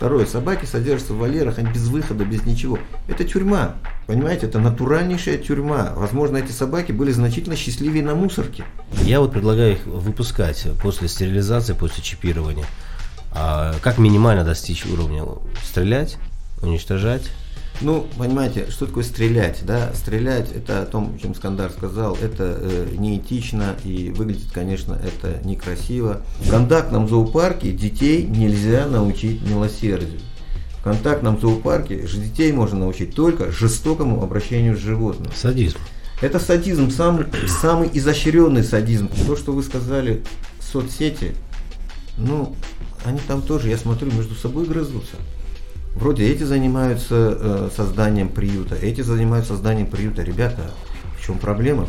Второе, собаки содержатся в вольерах, они без выхода, без ничего. Это тюрьма, понимаете, это натуральнейшая тюрьма. Возможно, эти собаки были значительно счастливее на мусорке. Я вот предлагаю их выпускать после стерилизации, после чипирования. А как минимально достичь уровня? Стрелять, уничтожать? Ну, понимаете, что такое стрелять, да? Стрелять, это о том, чем Скандар сказал, это э, неэтично и выглядит, конечно, это некрасиво. В контактном зоопарке детей нельзя научить милосердию. В контактном зоопарке же детей можно научить только жестокому обращению с животным. Садизм. Это садизм, самый, самый изощренный садизм. То, что вы сказали, соцсети, ну, они там тоже, я смотрю, между собой грызутся. Вроде эти занимаются э, созданием приюта, эти занимаются созданием приюта. Ребята, в чем проблема?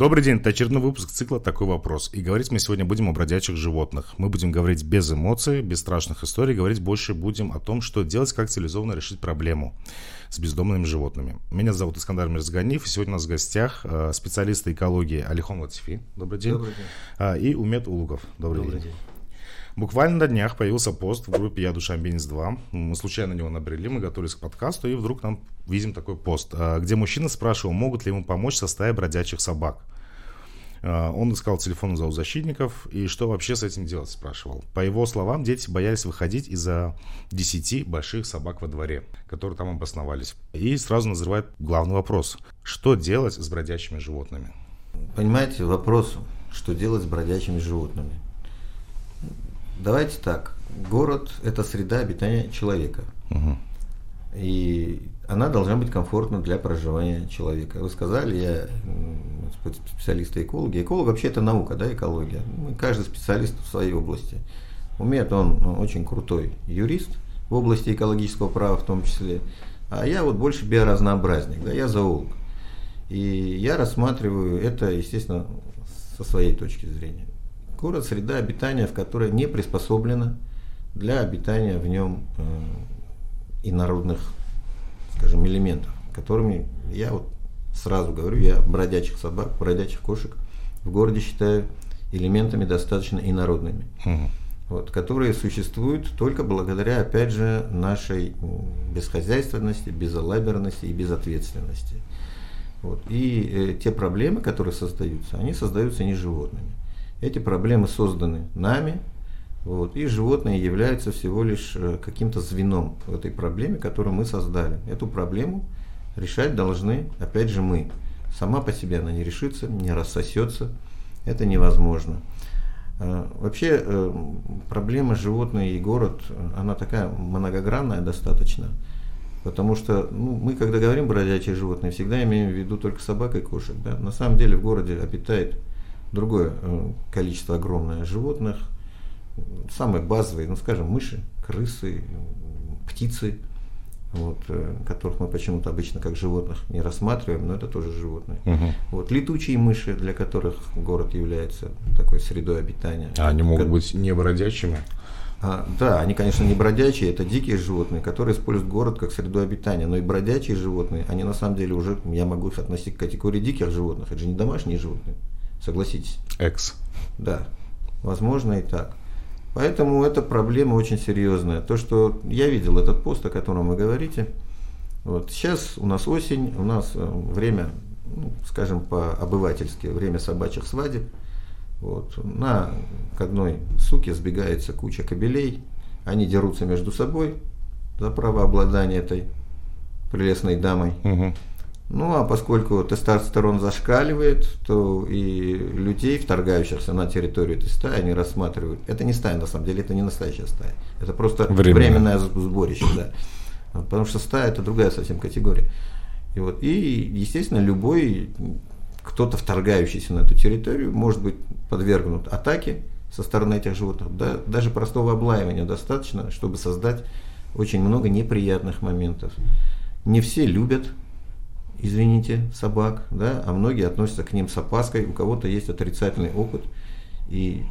Добрый день, это очередной выпуск цикла «Такой вопрос». И говорить мы сегодня будем о бродячих животных. Мы будем говорить без эмоций, без страшных историй, говорить больше будем о том, что делать, как цивилизованно решить проблему с бездомными животными. Меня зовут Искандар Мирзганиев, и сегодня у нас в гостях э, специалисты экологии Алихон Латифи. Добрый день. Добрый день. А, И Умет Улугов. Добрый, Добрый день. день. Буквально на днях появился пост в группе «Я душа Амбинец 2». Мы случайно на него набрели, мы готовились к подкасту, и вдруг нам видим такой пост, а, где мужчина спрашивал, могут ли ему помочь со стаей бродячих собак. А, Он искал телефон зоозащитников, и что вообще с этим делать, спрашивал. По его словам, дети боялись выходить из-за 10 больших собак во дворе, которые там обосновались. И сразу назревает главный вопрос. Что делать с бродячими животными? Понимаете, вопрос, что делать с бродячими животными. Давайте так. Город – это среда обитания человека. Мгм. И она должна быть комфортна для проживания человека. Вы сказали, я м, спе- специалист экологи. Эколог вообще это наука, да, экология. Мы- Каждый специалист в своей области. Умеет он ну, очень крутой юрист в области экологического права в том числе. А я вот больше биоразнообразник, да, я зоолог. И я рассматриваю это, естественно, со своей точки зрения. Город – среда обитания, в которой не приспособлена для обитания в нем э, инородных, скажем, элементов, которыми я вот сразу говорю, я бродячих собак, бродячих кошек в городе считаю элементами достаточно инородными, Мгм. вот, которые существуют только благодаря, опять же, нашей бесхозяйственности, безалаберности и безответственности. Вот. И э, те проблемы, которые создаются, они создаются не животными. Эти проблемы созданы нами, вот, и животные являются всего лишь э, каким-то звеном в этой проблеме, которую мы создали. Эту проблему решать должны, опять же, мы. Сама по себе она не решится, не рассосется. Это невозможно. Э, Вообще э, проблема животные и город, она такая многогранная достаточно. Потому что ну, мы, когда говорим бродячие животные, всегда имеем в виду только собак и кошек. Да? На самом деле в городе обитает другое э, количество огромное животных, самые базовые, ну скажем, мыши, крысы, птицы, вот, э, которых мы почему-то обычно как животных не рассматриваем, но это тоже животные. Мгм. Вот, летучие мыши, для которых город является такой средой обитания. А они могут Ко- быть не бродячими? а, да, они, конечно, не бродячие, это дикие животные, которые используют город как среду обитания. Но и бродячие животные, они на самом деле уже, я могу их относить к категории диких животных. Это же не домашние животные, согласитесь. Экс. Да, возможно и так. Поэтому эта проблема очень серьезная. То, что я видел этот пост, о котором вы говорите, вот сейчас у нас осень, у нас э, время, ну, скажем по-обывательски, время собачьих свадеб. Вот. На к одной суке сбегается куча кобелей, они дерутся между собой за право обладания этой прелестной дамой. Мгм. Ну а поскольку тестостерон зашкаливает, то и людей, вторгающихся на территорию этой стаи, они рассматривают. Это не стая, на самом деле, это не настоящая стая. Это просто Временное. временное сборище, да. Потому что стая это другая совсем категория. И, вот, и естественно, любой кто-то, вторгающийся на эту территорию, может быть подвергнут атаке со стороны этих животных. Да, даже простого облаивания достаточно, чтобы создать очень много неприятных моментов. Не все любят извините, собак, да, а многие относятся к ним с опаской, у кого-то есть отрицательный опыт, и,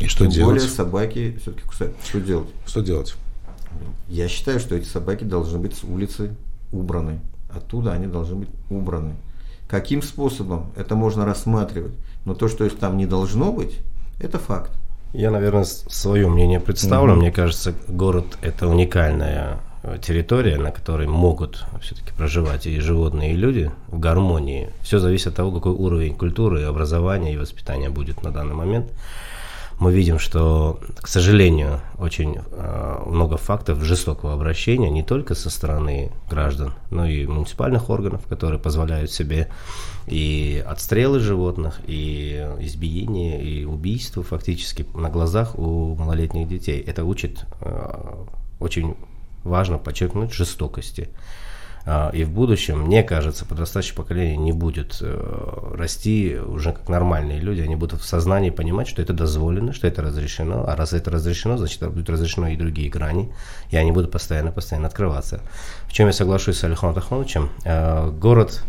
и что тем делать? более собаки все-таки кусают. Что делать? Что делать? Я считаю, что эти собаки должны быть с улицы убраны. Оттуда они должны быть убраны. Каким способом это можно рассматривать? Но то, что их там не должно быть, это факт. Я, наверное, свое мнение представлю. Угу. Мне кажется, город это уникальная территория, на которой могут все-таки проживать и животные, и люди в гармонии. Все зависит от того, какой уровень культуры, образования и воспитания будет на данный момент мы видим, что, к сожалению, очень э, много фактов жестокого обращения не только со стороны граждан, но и муниципальных органов, которые позволяют себе и отстрелы животных, и избиения, и убийства фактически на глазах у малолетних детей. Это учит э, очень важно подчеркнуть жестокости. А, и в будущем, мне кажется, подрастающее поколение не будет э, расти уже как нормальные люди, они будут в сознании понимать, что это дозволено, что это разрешено, а раз это разрешено, значит, это будет разрешено и другие грани, и они будут постоянно-постоянно открываться. В чем я соглашусь с Александром Тахоновичем, э, город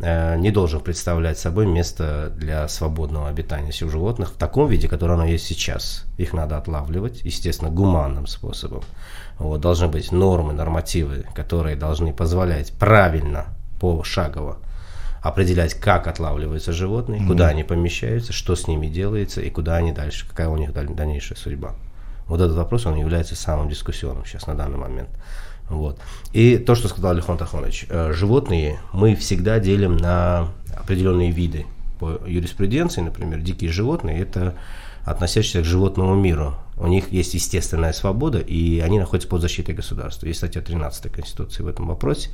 не должен представлять собой место для свободного обитания всех животных в таком виде, которое оно есть сейчас. Их надо отлавливать, естественно, гуманным способом. Вот, должны быть нормы, нормативы, которые должны позволять правильно, пошагово определять, как отлавливаются животные, mm-hmm. куда они помещаются, что с ними делается и куда они дальше, какая у них дальнейшая судьба. Вот этот вопрос, он является самым дискуссионным сейчас на данный момент. Вот. И то, что сказал Алихон Тахонович, э, животные мы всегда делим на определенные виды. По юриспруденции, например, дикие животные – это относящиеся к животному миру. У них есть естественная свобода, и они находятся под защитой государства. Есть статья 13 Конституции в этом вопросе,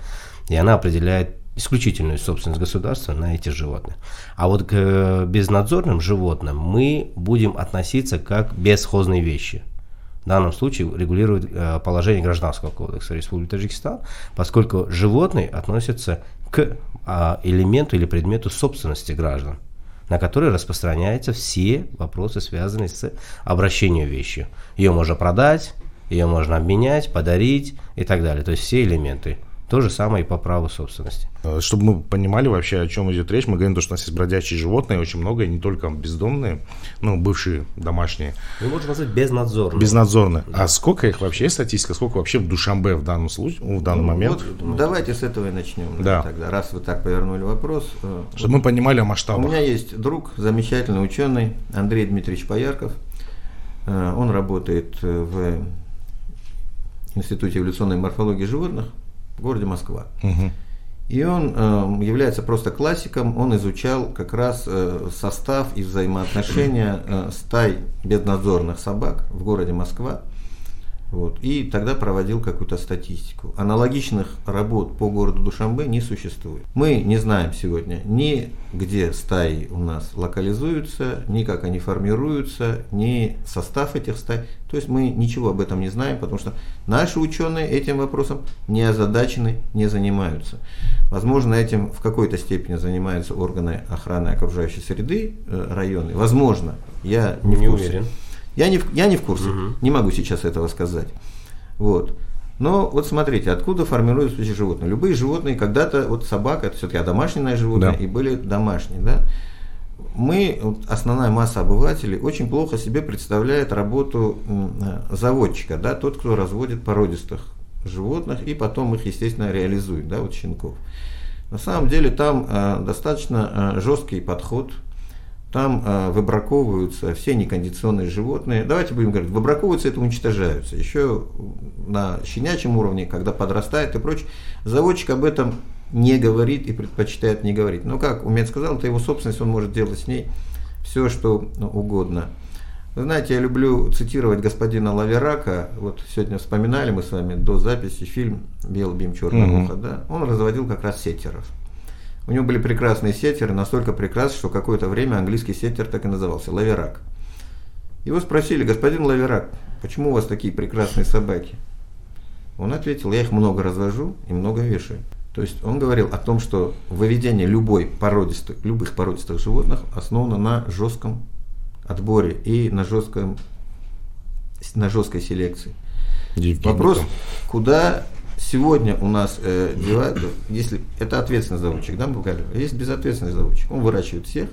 и она определяет исключительную собственность государства на эти животных. А вот к э, безнадзорным животным мы будем относиться как бесхозные вещи. В данном случае регулирует э, положение Гражданского кодекса Республики Таджикистан, поскольку животные относятся к а, элементу или предмету собственности граждан на который распространяются все вопросы, связанные с обращением вещью. Ее можно продать, ее можно обменять, подарить и так далее. То есть все элементы. То же самое и по праву собственности. Э, чтобы мы понимали вообще, о чем идет речь, мы говорим, что у нас есть бродячие животные, очень много, не только бездомные, ну, бывшие домашние. Ну, можно назвать безнадзорные. Безнадзорные. Да. А сколько их вообще, статистика, сколько вообще в Душамбе в данном случае, в данный ну, момент? Вот, давайте с этого и начнем. Да. Тогда, раз вы так повернули вопрос. Э, чтобы вот, мы понимали о масштабах. У меня есть друг, замечательный ученый, Андрей Дмитриевич Поярков. Э, он работает в Институте эволюционной морфологии животных в городе Москва. Угу. И он э, является просто классиком, он изучал как раз э, состав и взаимоотношения э, стай безнадзорных собак в городе Москва. Вот, и тогда проводил какую-то статистику. Аналогичных работ по городу Душамбе не существует. Мы не знаем сегодня ни где стаи у нас локализуются, ни как они формируются, ни состав этих стай. То есть мы ничего об этом не знаем, потому что наши ученые этим вопросом не озадачены, не занимаются. Возможно, этим в какой-то степени занимаются органы охраны окружающей среды э, районы. Возможно, я не, не уверен. Я не в, я не в курсе, угу. не могу сейчас этого сказать. Вот. Но вот смотрите, откуда формируются эти животные. Любые животные, когда-то, вот собака, это все-таки домашнее животное, да. и были домашние. Да? Мы, вот основная масса обывателей, очень плохо себе представляет работу заводчика, да, тот, кто разводит породистых животных и потом их, естественно, реализует, да, вот щенков. На самом деле там э, достаточно э, жесткий подход там э, выбраковываются все некондиционные животные. Давайте будем говорить, выбраковываются, это уничтожаются. Еще на щенячьем уровне, когда подрастает и прочее, заводчик об этом не говорит и предпочитает не говорить. Но как Умец сказал, это его собственность, он может делать с ней все, что угодно. Вы знаете, я люблю цитировать господина Лаверака. Вот сегодня вспоминали мы с вами до записи фильм «Белый бим, черное угу. ухо». Да? Он разводил как раз сетеров. У него были прекрасные сеттеры, настолько прекрасные, что какое-то время английский сеттер так и назывался – Лаверак. Его спросили, господин Лаверак, почему у вас такие прекрасные собаки? Он ответил, я их много развожу и много вешаю. То есть он говорил о том, что выведение любой породистых, любых породистых животных основано на жестком отборе и на, жестком, на жесткой селекции. Вопрос, куда сегодня у нас э, дела, если это ответственный заводчик, да, говорим, есть безответственный заводчик, он выращивает всех,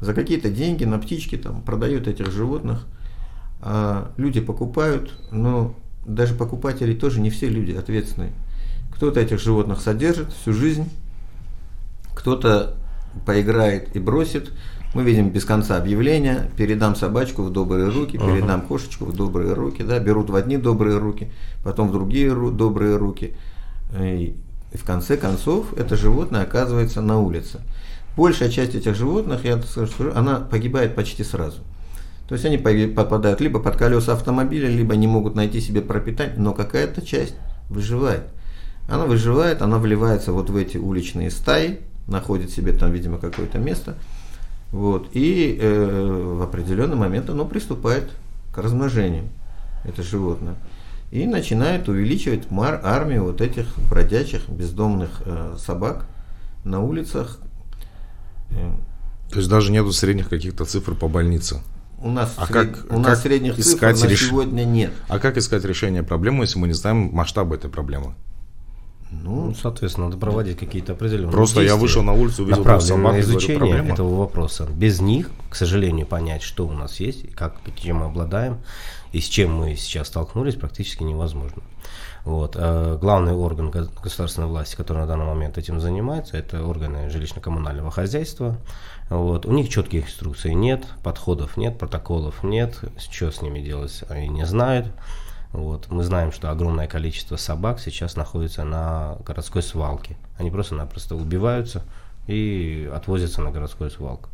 за какие-то деньги на птички там продает этих животных, а люди покупают, но даже покупатели тоже не все люди ответственные. Кто-то этих животных содержит всю жизнь, кто-то поиграет и бросит. Мы видим без конца объявления, передам собачку в добрые руки, передам uh-huh. кошечку в добрые руки, да, берут в одни добрые руки, потом в другие ру- добрые руки. И в конце концов это животное оказывается на улице. Большая часть этих животных, я скажу, она погибает почти сразу. То есть они попадают либо под колеса автомобиля, либо не могут найти себе пропитание, но какая-то часть выживает. Она выживает, она вливается вот в эти уличные стаи, находит себе там, видимо, какое-то место. Вот, и э, в определенный момент оно приступает к размножению, это животное. И начинает увеличивать мар армию вот этих бродячих бездомных э, собак на улицах. Э, То есть даже нету средних каких-то цифр по больнице? У нас, а сред... как, у нас как средних искать цифр реш... на сегодня нет. А как искать решение проблемы, если мы не знаем масштаба этой проблемы? Ну, соответственно, надо проводить какие-то определенные Просто действия, я вышел на улицу, увидел собак, на изучение говорю, этого вопроса. Без них, к сожалению, понять, что у нас есть, и как, чем мы обладаем, и с чем мы сейчас столкнулись, практически невозможно. Вот. А главный орган государственной власти, который на данный момент этим занимается, это органы жилищно-коммунального хозяйства. Вот. У них четких инструкций нет, подходов нет, протоколов нет, что с ними делать они не знают. Вот. Мы знаем, что огромное количество собак сейчас находится на городской свалке. Они просто-напросто убиваются и отвозятся на городскую свалку.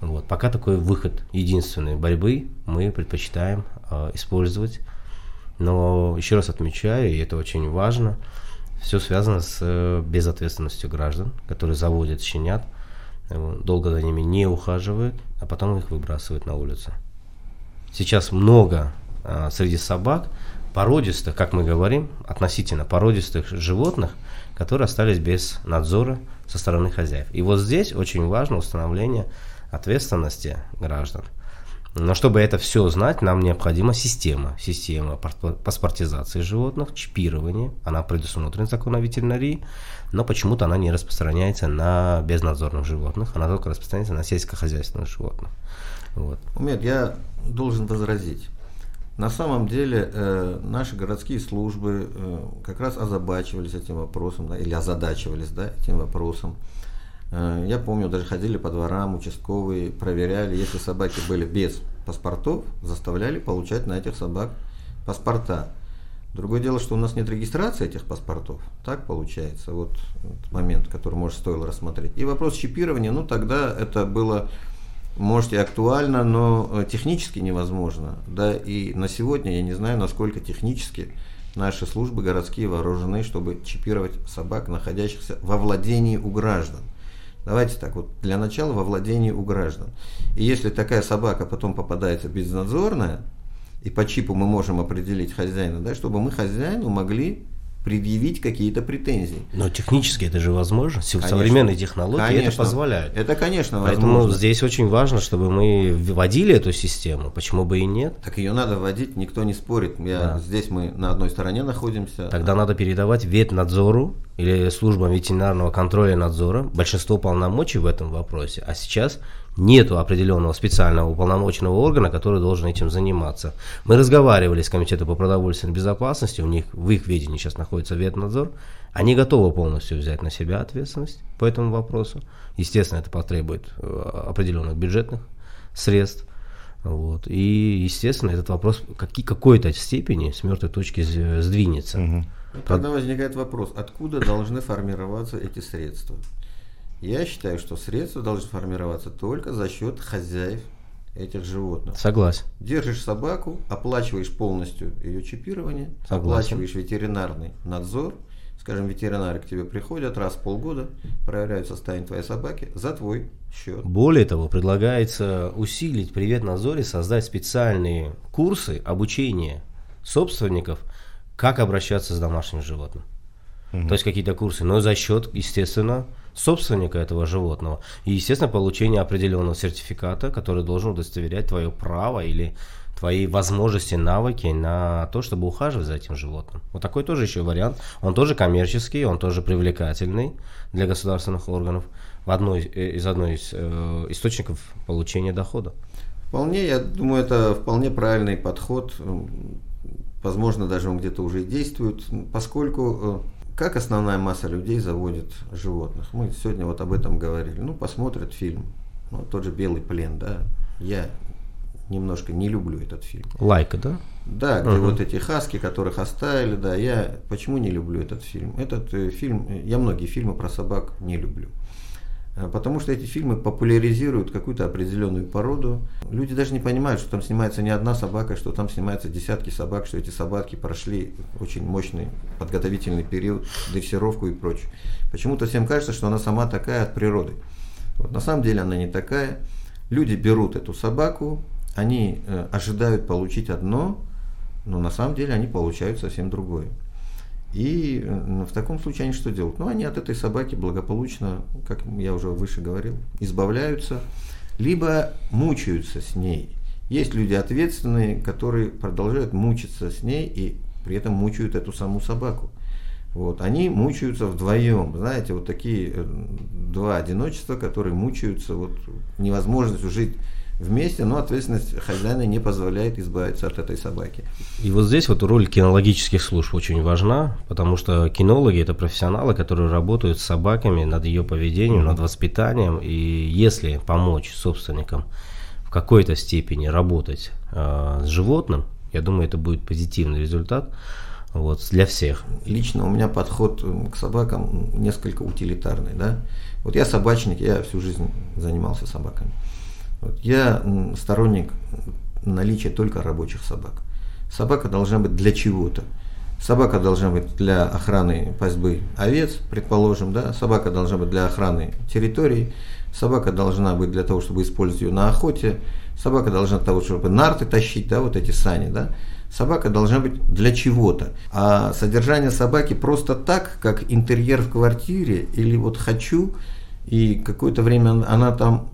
Вот. Пока такой выход единственной борьбы мы предпочитаем э, использовать. Но еще раз отмечаю, и это очень важно, все связано с э, безответственностью граждан, которые заводят щенят, э, долго за ними не ухаживают, а потом их выбрасывают на улицу. Сейчас много э, среди собак породистых, как мы говорим, относительно породистых животных, которые остались без надзора со стороны хозяев. И вот здесь очень важно установление ответственности граждан. Но чтобы это все знать, нам необходима система. Система паспортизации животных, чипирования. Она предусмотрена законом о ветеринарии, но почему-то она не распространяется на безнадзорных животных. Она только распространяется на сельскохозяйственных животных. Вот. Умед, я должен возразить. На самом деле э, наши городские службы э, как раз озабачивались этим вопросом, да, или озадачивались да, этим вопросом. Э, я помню, даже ходили по дворам, участковые, проверяли, если собаки были без паспортов, заставляли получать на этих собак паспорта. Другое дело, что у нас нет регистрации этих паспортов. Так получается, вот момент, который, может, стоило рассмотреть. И вопрос чипирования, ну тогда это было может и актуально, но э, технически невозможно. Да, и на сегодня я не знаю, насколько технически наши службы городские вооружены, чтобы чипировать собак, находящихся во владении у граждан. Давайте так, вот для начала во владении у граждан. И если такая собака потом попадается безнадзорная, и по чипу мы можем определить хозяина, да, чтобы мы хозяину могли предъявить какие-то претензии. Но технически это же возможно. Конечно. Современные технологии конечно. это позволяют. Это, конечно, Поэтому возможно. здесь очень важно, чтобы мы вводили эту систему. Почему бы и нет? Так ее надо вводить, никто не спорит. Я, да. Здесь мы на одной стороне находимся. Тогда а... надо передавать ветнадзору или службам ветеринарного контроля и надзора большинство полномочий в этом вопросе. А сейчас нету определенного специального уполномоченного органа, который должен этим заниматься. Мы разговаривали с Комитетом по продовольственной безопасности, у них в их ведении сейчас находится ветнадзор, они готовы полностью взять на себя ответственность по этому вопросу. Естественно, это потребует э, определенных бюджетных средств. Вот. И, естественно, этот вопрос в какой-то степени с мертвой точки сдвинется. Угу. Тогда возникает вопрос, откуда должны формироваться эти средства? Я считаю, что средства должны формироваться только за счет хозяев этих животных. Согласен. Держишь собаку, оплачиваешь полностью ее чипирование, Согласен. оплачиваешь ветеринарный надзор. Скажем, ветеринары к тебе приходят раз в полгода, проверяют состояние твоей собаки за твой счет. Более того, предлагается усилить привет надзоре, создать специальные курсы обучения собственников, как обращаться с домашним животным. Угу. То есть какие-то курсы, но за счет, естественно, собственника этого животного. И, естественно, получение определенного сертификата, который должен удостоверять твое право или твои возможности, навыки на то, чтобы ухаживать за этим животным. Вот такой тоже еще вариант. Он тоже коммерческий, он тоже привлекательный для государственных органов в одной, э, из одной из э, источников получения дохода. Вполне, я думаю, это вполне правильный подход. Возможно, даже он где-то уже действует, поскольку э, как основная масса людей заводит животных? Мы сегодня вот об этом говорили. Ну, посмотрят фильм. Ну, тот же «Белый плен», да. Я немножко не люблю этот фильм. Лайка, да? Да, где uh-huh. вот эти хаски, которых оставили, да, я почему не люблю этот фильм? Этот э, фильм, я многие фильмы про собак не люблю. Э, потому что эти фильмы популяризируют какую-то определенную породу. Люди даже не понимают, что там снимается не одна собака, что там снимаются десятки собак, что эти собаки прошли очень мощный подготовительный период, дрессировку и прочее. Почему-то всем кажется, что она сама такая от природы. Вот на самом деле она не такая. Люди берут эту собаку, они э, ожидают получить одно, но на самом деле они получают совсем другое. И э, в таком случае они что делают? Ну, они от этой собаки благополучно, как я уже выше говорил, избавляются, либо мучаются с ней. Есть люди ответственные, которые продолжают мучиться с ней и при этом мучают эту саму собаку. Вот, они мучаются вдвоем, знаете, вот такие э, два одиночества, которые мучаются вот невозможностью жить вместе, но ответственность хозяина не позволяет избавиться от этой собаки. И вот здесь вот роль кинологических служб очень важна, потому что кинологи это профессионалы, которые работают с собаками над ее поведением, над воспитанием, и если помочь собственникам в какой-то степени работать э, с животным, я думаю, это будет позитивный результат вот, для всех. Лично у меня подход к собакам несколько утилитарный. Да? Вот я собачник, я всю жизнь занимался собаками. Я сторонник наличия только рабочих собак. Собака должна быть для чего-то. Собака должна быть для охраны пастьбы овец, предположим, да. Собака должна быть для охраны территории. Собака должна быть для того, чтобы использовать ее на охоте. Собака должна для того, чтобы нарты тащить, да, вот эти сани, да. Собака должна быть для чего-то. А содержание собаки просто так, как интерьер в квартире, или вот хочу, и какое-то время она там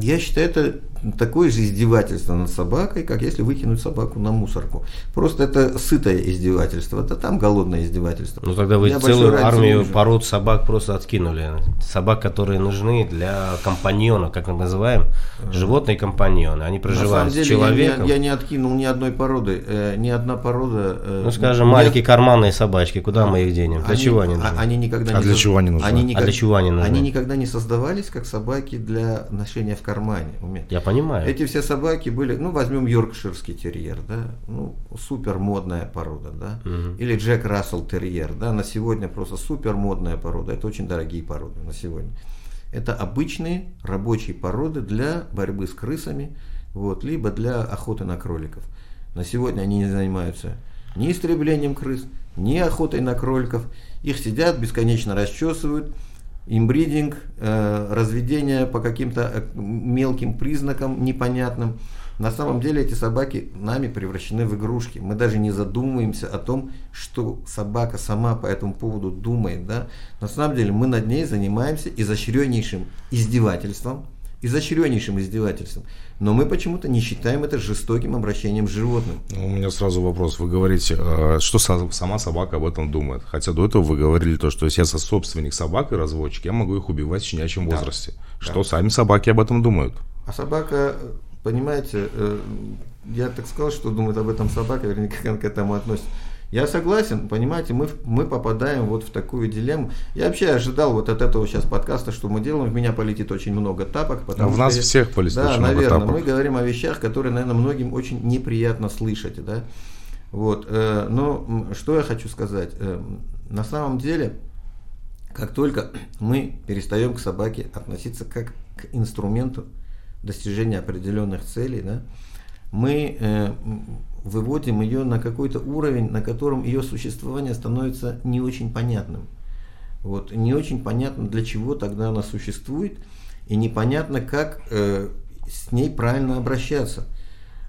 я считаю, это такое же издевательство над собакой, как если выкинуть собаку на мусорку. Просто это сытое издевательство, это там голодное издевательство. Ну тогда вы Я целую армию пород собак просто откинули. Собак, которые нужны для компаньона, как мы называем, животные компаньоны. Они проживают деле, с человеком. Я, я не откинул ни одной породы, э, ни одна порода. Э, ну скажем, нет. маленькие карманные собачки, куда а, мы их денем? Для они, чего они нужны? А, они никогда а не для чего они нужны? Они никогда, а для чего они нужны? Они никогда не создавались как собаки для ношения в кармане. Я понимаю. Эти все собаки были, ну, возьмем йоркширский терьер, да, ну, супер модная порода, да, угу. или Джек Рассел терьер, да, на сегодня просто супер модная порода, это очень дорогие породы на сегодня. Это обычные рабочие породы для борьбы с крысами, вот, либо для охоты на кроликов. На сегодня они не занимаются ни истреблением крыс, ни охотой на кроликов. Их сидят, бесконечно расчесывают, имбридинг, э, разведение по каким-то э, мелким признакам непонятным. На самом деле эти собаки нами превращены в игрушки. Мы даже не задумываемся о том, что собака сама по этому поводу думает. Да? На самом деле мы над ней занимаемся изощреннейшим издевательством, изощреннейшим издевательством. Но мы почему-то не считаем это жестоким обращением с животным. У меня сразу вопрос. Вы говорите, э, что сама собака об этом думает. Хотя до этого вы говорили то, что если я собственник собак и разводчик, я могу их убивать в щенячьем да. возрасте. Что да. сами собаки об этом думают? А собака, понимаете, э, я так сказал, что думает об этом собака, вернее, как она к этому относится. Я согласен, понимаете, мы, мы попадаем вот в такую дилемму. Я вообще ожидал вот от этого сейчас подкаста, что мы делаем, в меня полетит очень много тапок. Потому в нас я, всех полетит да, очень наверное, много тапок. мы говорим о вещах, которые, наверное, многим очень неприятно слышать, да. Вот, э, но что я хочу сказать? Э, на самом деле, как только мы перестаем к собаке относиться как к инструменту достижения определенных целей, да, мы э, выводим ее на какой-то уровень, на котором ее существование становится не очень понятным. Вот, не очень понятно, для чего тогда она существует, и непонятно, как э, с ней правильно обращаться.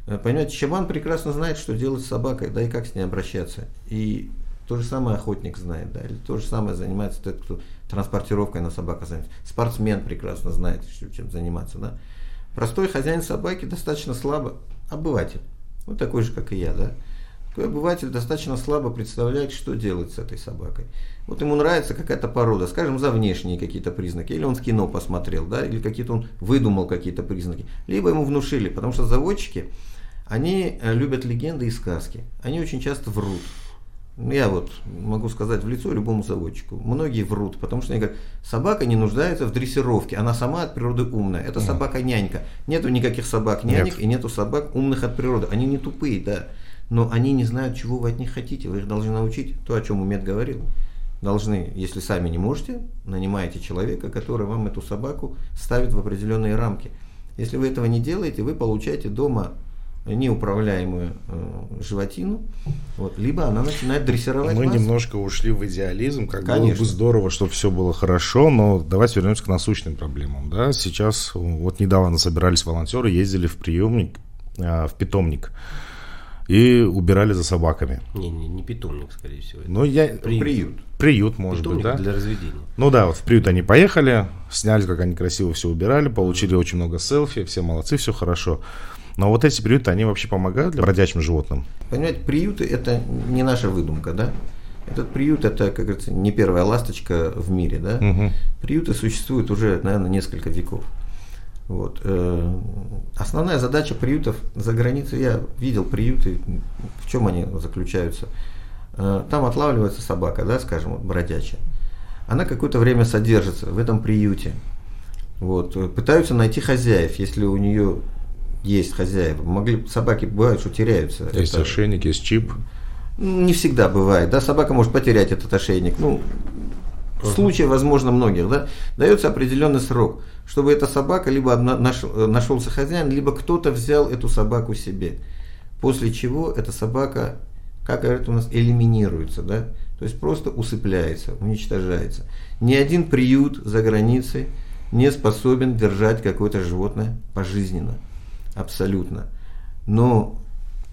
Э, понимаете, Чабан прекрасно знает, что делать с собакой, да и как с ней обращаться. И То же самое охотник знает, да, или то же самое занимается тот, кто транспортировкой на собака занимается. Спортсмен прекрасно знает, чем заниматься, да. Простой хозяин собаки достаточно слабо, обыватель, вот такой же, как и я, да. Такой обыватель достаточно слабо представляет, что делать с этой собакой. Вот ему нравится какая-то порода, скажем, за внешние какие-то признаки, или он в кино посмотрел, да, или какие-то он выдумал какие-то признаки, либо ему внушили, потому что заводчики, они э, любят легенды и сказки, они очень часто врут. Я вот могу сказать в лицо любому заводчику. Многие врут, потому что они говорят, собака не нуждается в дрессировке, она сама от природы умная. Это собака-нянька. Нету никаких собак-нянек Нет. и нету собак умных от природы. Они не тупые, да. Но они не знают, чего вы от них хотите. Вы их должны научить то, о чем Умед говорил. Должны, если сами не можете, нанимаете человека, который вам эту собаку ставит в определенные рамки. Если вы этого не делаете, вы получаете дома неуправляемую э, животину, вот, либо она начинает дрессировать Мы вас. немножко ушли в идеализм, как Конечно. было бы здорово, чтобы все было хорошо, но давайте вернемся к насущным проблемам. Да? Сейчас, вот недавно собирались волонтеры, ездили в приемник, э, в питомник и убирали за собаками. Не, не, не питомник, скорее всего. Ну, я... Приют. Приют, приют может питомник быть, да? для разведения. Ну да, вот в приют они поехали, сняли, как они красиво все убирали, получили очень много селфи, все молодцы, все хорошо. Но вот эти приюты, они вообще помогают для бродячим животным? Понимаете, приюты это не наша выдумка, да? Этот приют это, как говорится, не первая ласточка в мире, да? Угу. Приюты существуют уже, наверное, несколько веков. Вот. Э, основная задача приютов за границей, я видел приюты, в чем они заключаются. Э, там отлавливается собака, да, скажем, вот, бродячая. Она какое-то время содержится в этом приюте. Вот. Пытаются найти хозяев, если у нее есть хозяева. Могли, собаки бывают, что теряются. Есть это, ошейник, есть чип. Не всегда бывает, да, собака может потерять этот ошейник. Ну, uh-huh. случаев, возможно, многих, да, дается определенный срок, чтобы эта собака либо нашел, нашелся хозяин, либо кто-то взял эту собаку себе. После чего эта собака, как говорят у нас, элиминируется, да, то есть просто усыпляется, уничтожается. Ни один приют за границей не способен держать какое-то животное пожизненно. Абсолютно. Но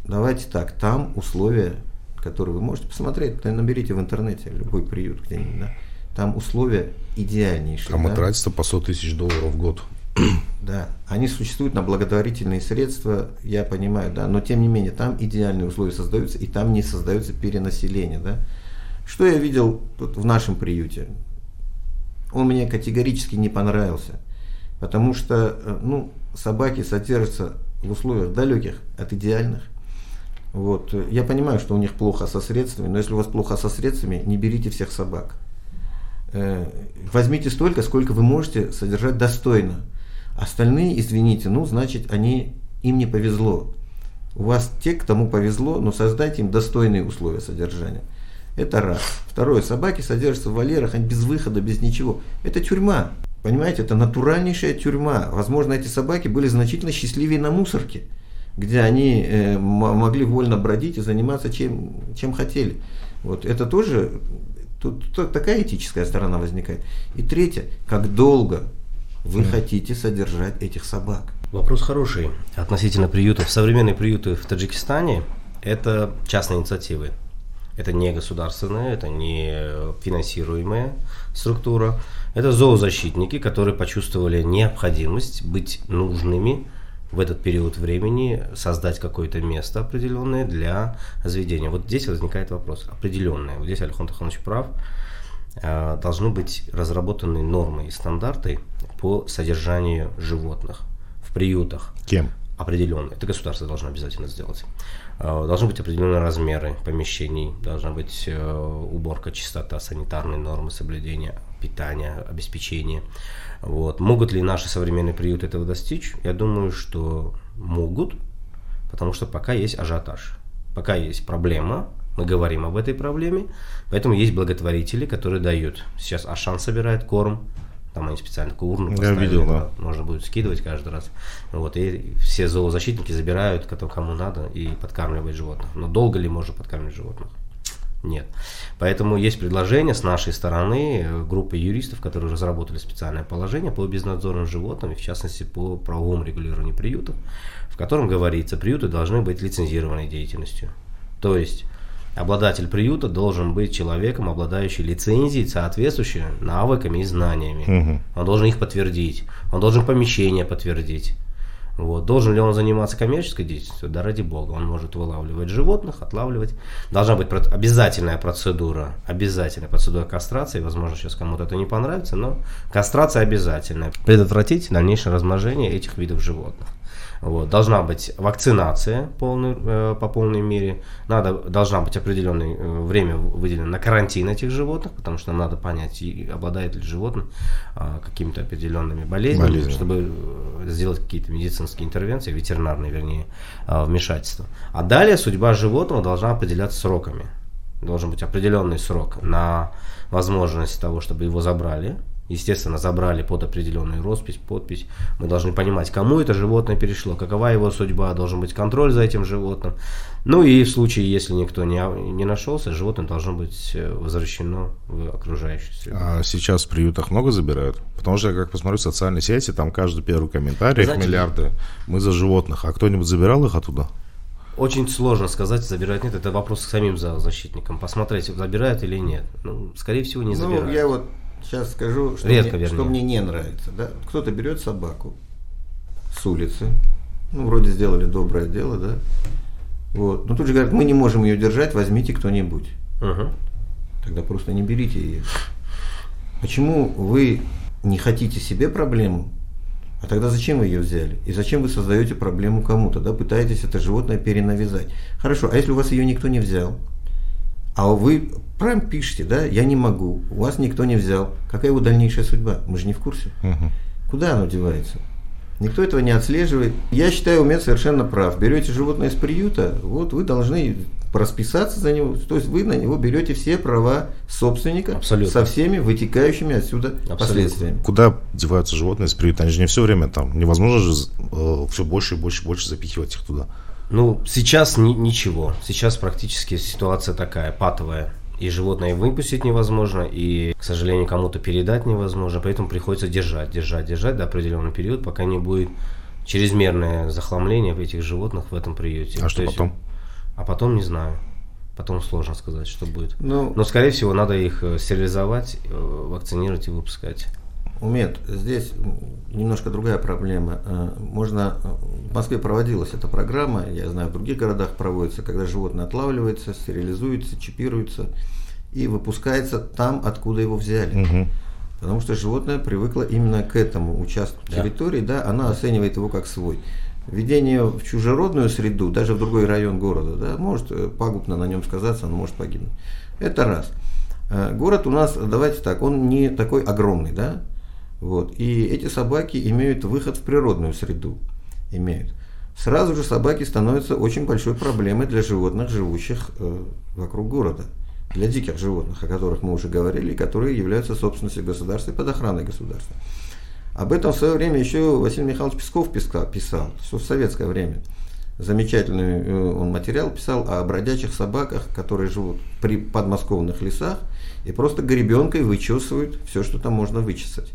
давайте так, там условия, которые вы можете посмотреть, наберите в интернете любой приют где-нибудь, да, там условия идеальнейшие. Там да? тратится по 100 тысяч долларов в год. Да, они существуют на благотворительные средства, я понимаю, да, но тем не менее там идеальные условия создаются, и там не создается перенаселение, да. Что я видел тут в нашем приюте? Он мне категорически не понравился, потому что, э, ну, собаки содержатся в условиях далеких от идеальных. Вот. Я понимаю, что у них плохо со средствами, но если у вас плохо со средствами, не берите всех собак. Э, возьмите столько, сколько вы можете содержать достойно. Остальные, извините, ну, значит, они, им не повезло. У вас те, к тому повезло, но создайте им достойные условия содержания. Это раз. Второе. Собаки содержатся в вольерах, они без выхода, без ничего. Это тюрьма. Понимаете, это натуральнейшая тюрьма. Возможно, эти собаки были значительно счастливее на мусорке, где они э, могли вольно бродить и заниматься чем, чем хотели. Вот это тоже тут, тут такая этическая сторона возникает. И третье, как долго вы mm. хотите содержать этих собак? Вопрос хороший относительно приютов. Современные приюты в Таджикистане – это частные инициативы. Это не государственная, это не финансируемая структура. Это зоозащитники, которые почувствовали необходимость быть нужными в этот период времени, создать какое-то место определенное для заведения. Вот здесь возникает вопрос определенное. Вот здесь Алихон Таханович прав. А, должны быть разработаны нормы и стандарты по содержанию животных в приютах. Кем? Определенные. Это государство должно обязательно сделать. А, должны быть определенные размеры помещений, должна быть э, уборка, чистота, санитарные нормы соблюдения питания, обеспечения. Вот. Могут ли наши современные приюты этого достичь? Я думаю, что могут, потому что пока есть ажиотаж, пока есть проблема, мы говорим об этой проблеме, поэтому есть благотворители, которые дают. Сейчас Ашан собирает корм, там они специально такую урну поставили, Я видел, да. можно будет скидывать каждый раз. Вот, и все зоозащитники забирают, кому надо, и подкармливают животных. Но долго ли можно подкармливать животных? Нет. Поэтому есть предложение с нашей стороны, группы юристов, которые разработали специальное положение по безнадзорным животным, в частности по правовому регулированию приютов, в котором говорится, приюты должны быть лицензированной деятельностью. То есть Обладатель приюта должен быть человеком, обладающий лицензией, соответствующей навыками и знаниями. Мгм. Он должен их подтвердить. Он должен помещение подтвердить. Вот. Должен ли он заниматься коммерческой деятельностью? Да ради бога. Он может вылавливать животных, отлавливать. Должна быть обязательная процедура, обязательная процедура кастрации. Возможно, сейчас кому-то это не понравится, но кастрация обязательная. Предотвратить дальнейшее размножение этих видов животных. Вот. Должна быть вакцинация полной, э, по полной мере. Надо, должна быть определенное э, время выделено на карантин этих животных, потому что нам надо понять, обладает ли животное а, какими-то определенными болезнями, Болезнями. чтобы э, сделать какие-то медицинские интервенции, ветеринарные, вернее, а, вмешательства. А далее судьба животного должна определяться сроками. Должен быть определенный срок на возможность того, чтобы его забрали. Естественно, забрали под определенную роспись, подпись. Мы должны понимать, кому это животное перешло, какова его судьба, должен быть контроль за этим животным. Ну и в случае, если никто не, не нашелся, животное должно быть э, возвращено в окружающую среду. А сейчас в приютах много забирают? Потому что я как посмотрю в социальной сети, там каждый первый комментарий, их Знаете, миллиарды. Мы за животных. А кто-нибудь забирал их оттуда? Очень сложно сказать, забирать нет. Это вопрос к самим зоозащитникам. Посмотреть, забирают или нет. Ну, скорее всего, не забирают. Ну, я вот сейчас скажу, что, Редко, мне, вернее. что мне не нравится. Да? Кто-то берет собаку с улицы, ну, вроде сделали доброе дело, да, вот. Но тут же говорят, мы не можем ее держать, возьмите кто-нибудь. Мгм. Тогда просто не берите ее. Почему вы не хотите себе проблему, а тогда зачем вы ее взяли? И зачем вы создаете проблему кому-то, да, пытаетесь это животное перенавязать? Хорошо, а если у вас ее никто не взял? А вы прям пишете, да, я не могу, у вас никто не взял. Какая его дальнейшая судьба? Мы же не в курсе. Мгм. Куда оно девается? Никто этого не отслеживает. Я считаю, Умет совершенно прав. Берете животное из приюта, вот вы должны расписаться за него, то есть вы на него берете все права собственника Абсолютно. со всеми вытекающими отсюда Абсолютно. последствиями. Куда деваются животные из приюта? Они же не все время там. Невозможно же все больше и больше и больше запихивать их туда. Ну, сейчас ни- ничего. Сейчас практически ситуация такая, патовая. И животное выпустить невозможно, и, к сожалению, кому-то передать невозможно. Поэтому приходится держать, держать, держать до определенного периода, пока не будет чрезмерное захламление этих животных в этом приюте. А То что есть- потом? А потом не знаю. Потом сложно сказать, что будет. Ну, Но, скорее всего, надо их э, стерилизовать, э, вакцинировать и выпускать. Умет, здесь немножко другая проблема. Э, Можно, э, в Москве проводилась эта программа, я знаю, в других городах проводится, когда животное отлавливается, стерилизуется, чипируется и выпускается там, откуда его взяли. Мгм. Потому что животное привыкло именно к этому участку Да. территории, да, она оценивает его как свой. Введение в чужеродную среду, даже в другой район города, да, может э, пагубно на нем сказаться, он может погибнуть. Это раз. Город у нас, давайте так, он не такой огромный, да, вот, и эти собаки имеют выход в природную среду, имеют. Сразу же собаки становятся очень большой проблемой для животных, живущих э, вокруг города, для диких животных, о которых мы уже говорили, которые являются собственностью государства и под охраной государства. Об этом в свое время еще Василий Михайлович Песков писал, еще в советское время. Замечательный э, он материал писал о бродячих собаках, которые живут при подмосковных лесах и просто гребенкой вычесывают все, что там можно вычесать.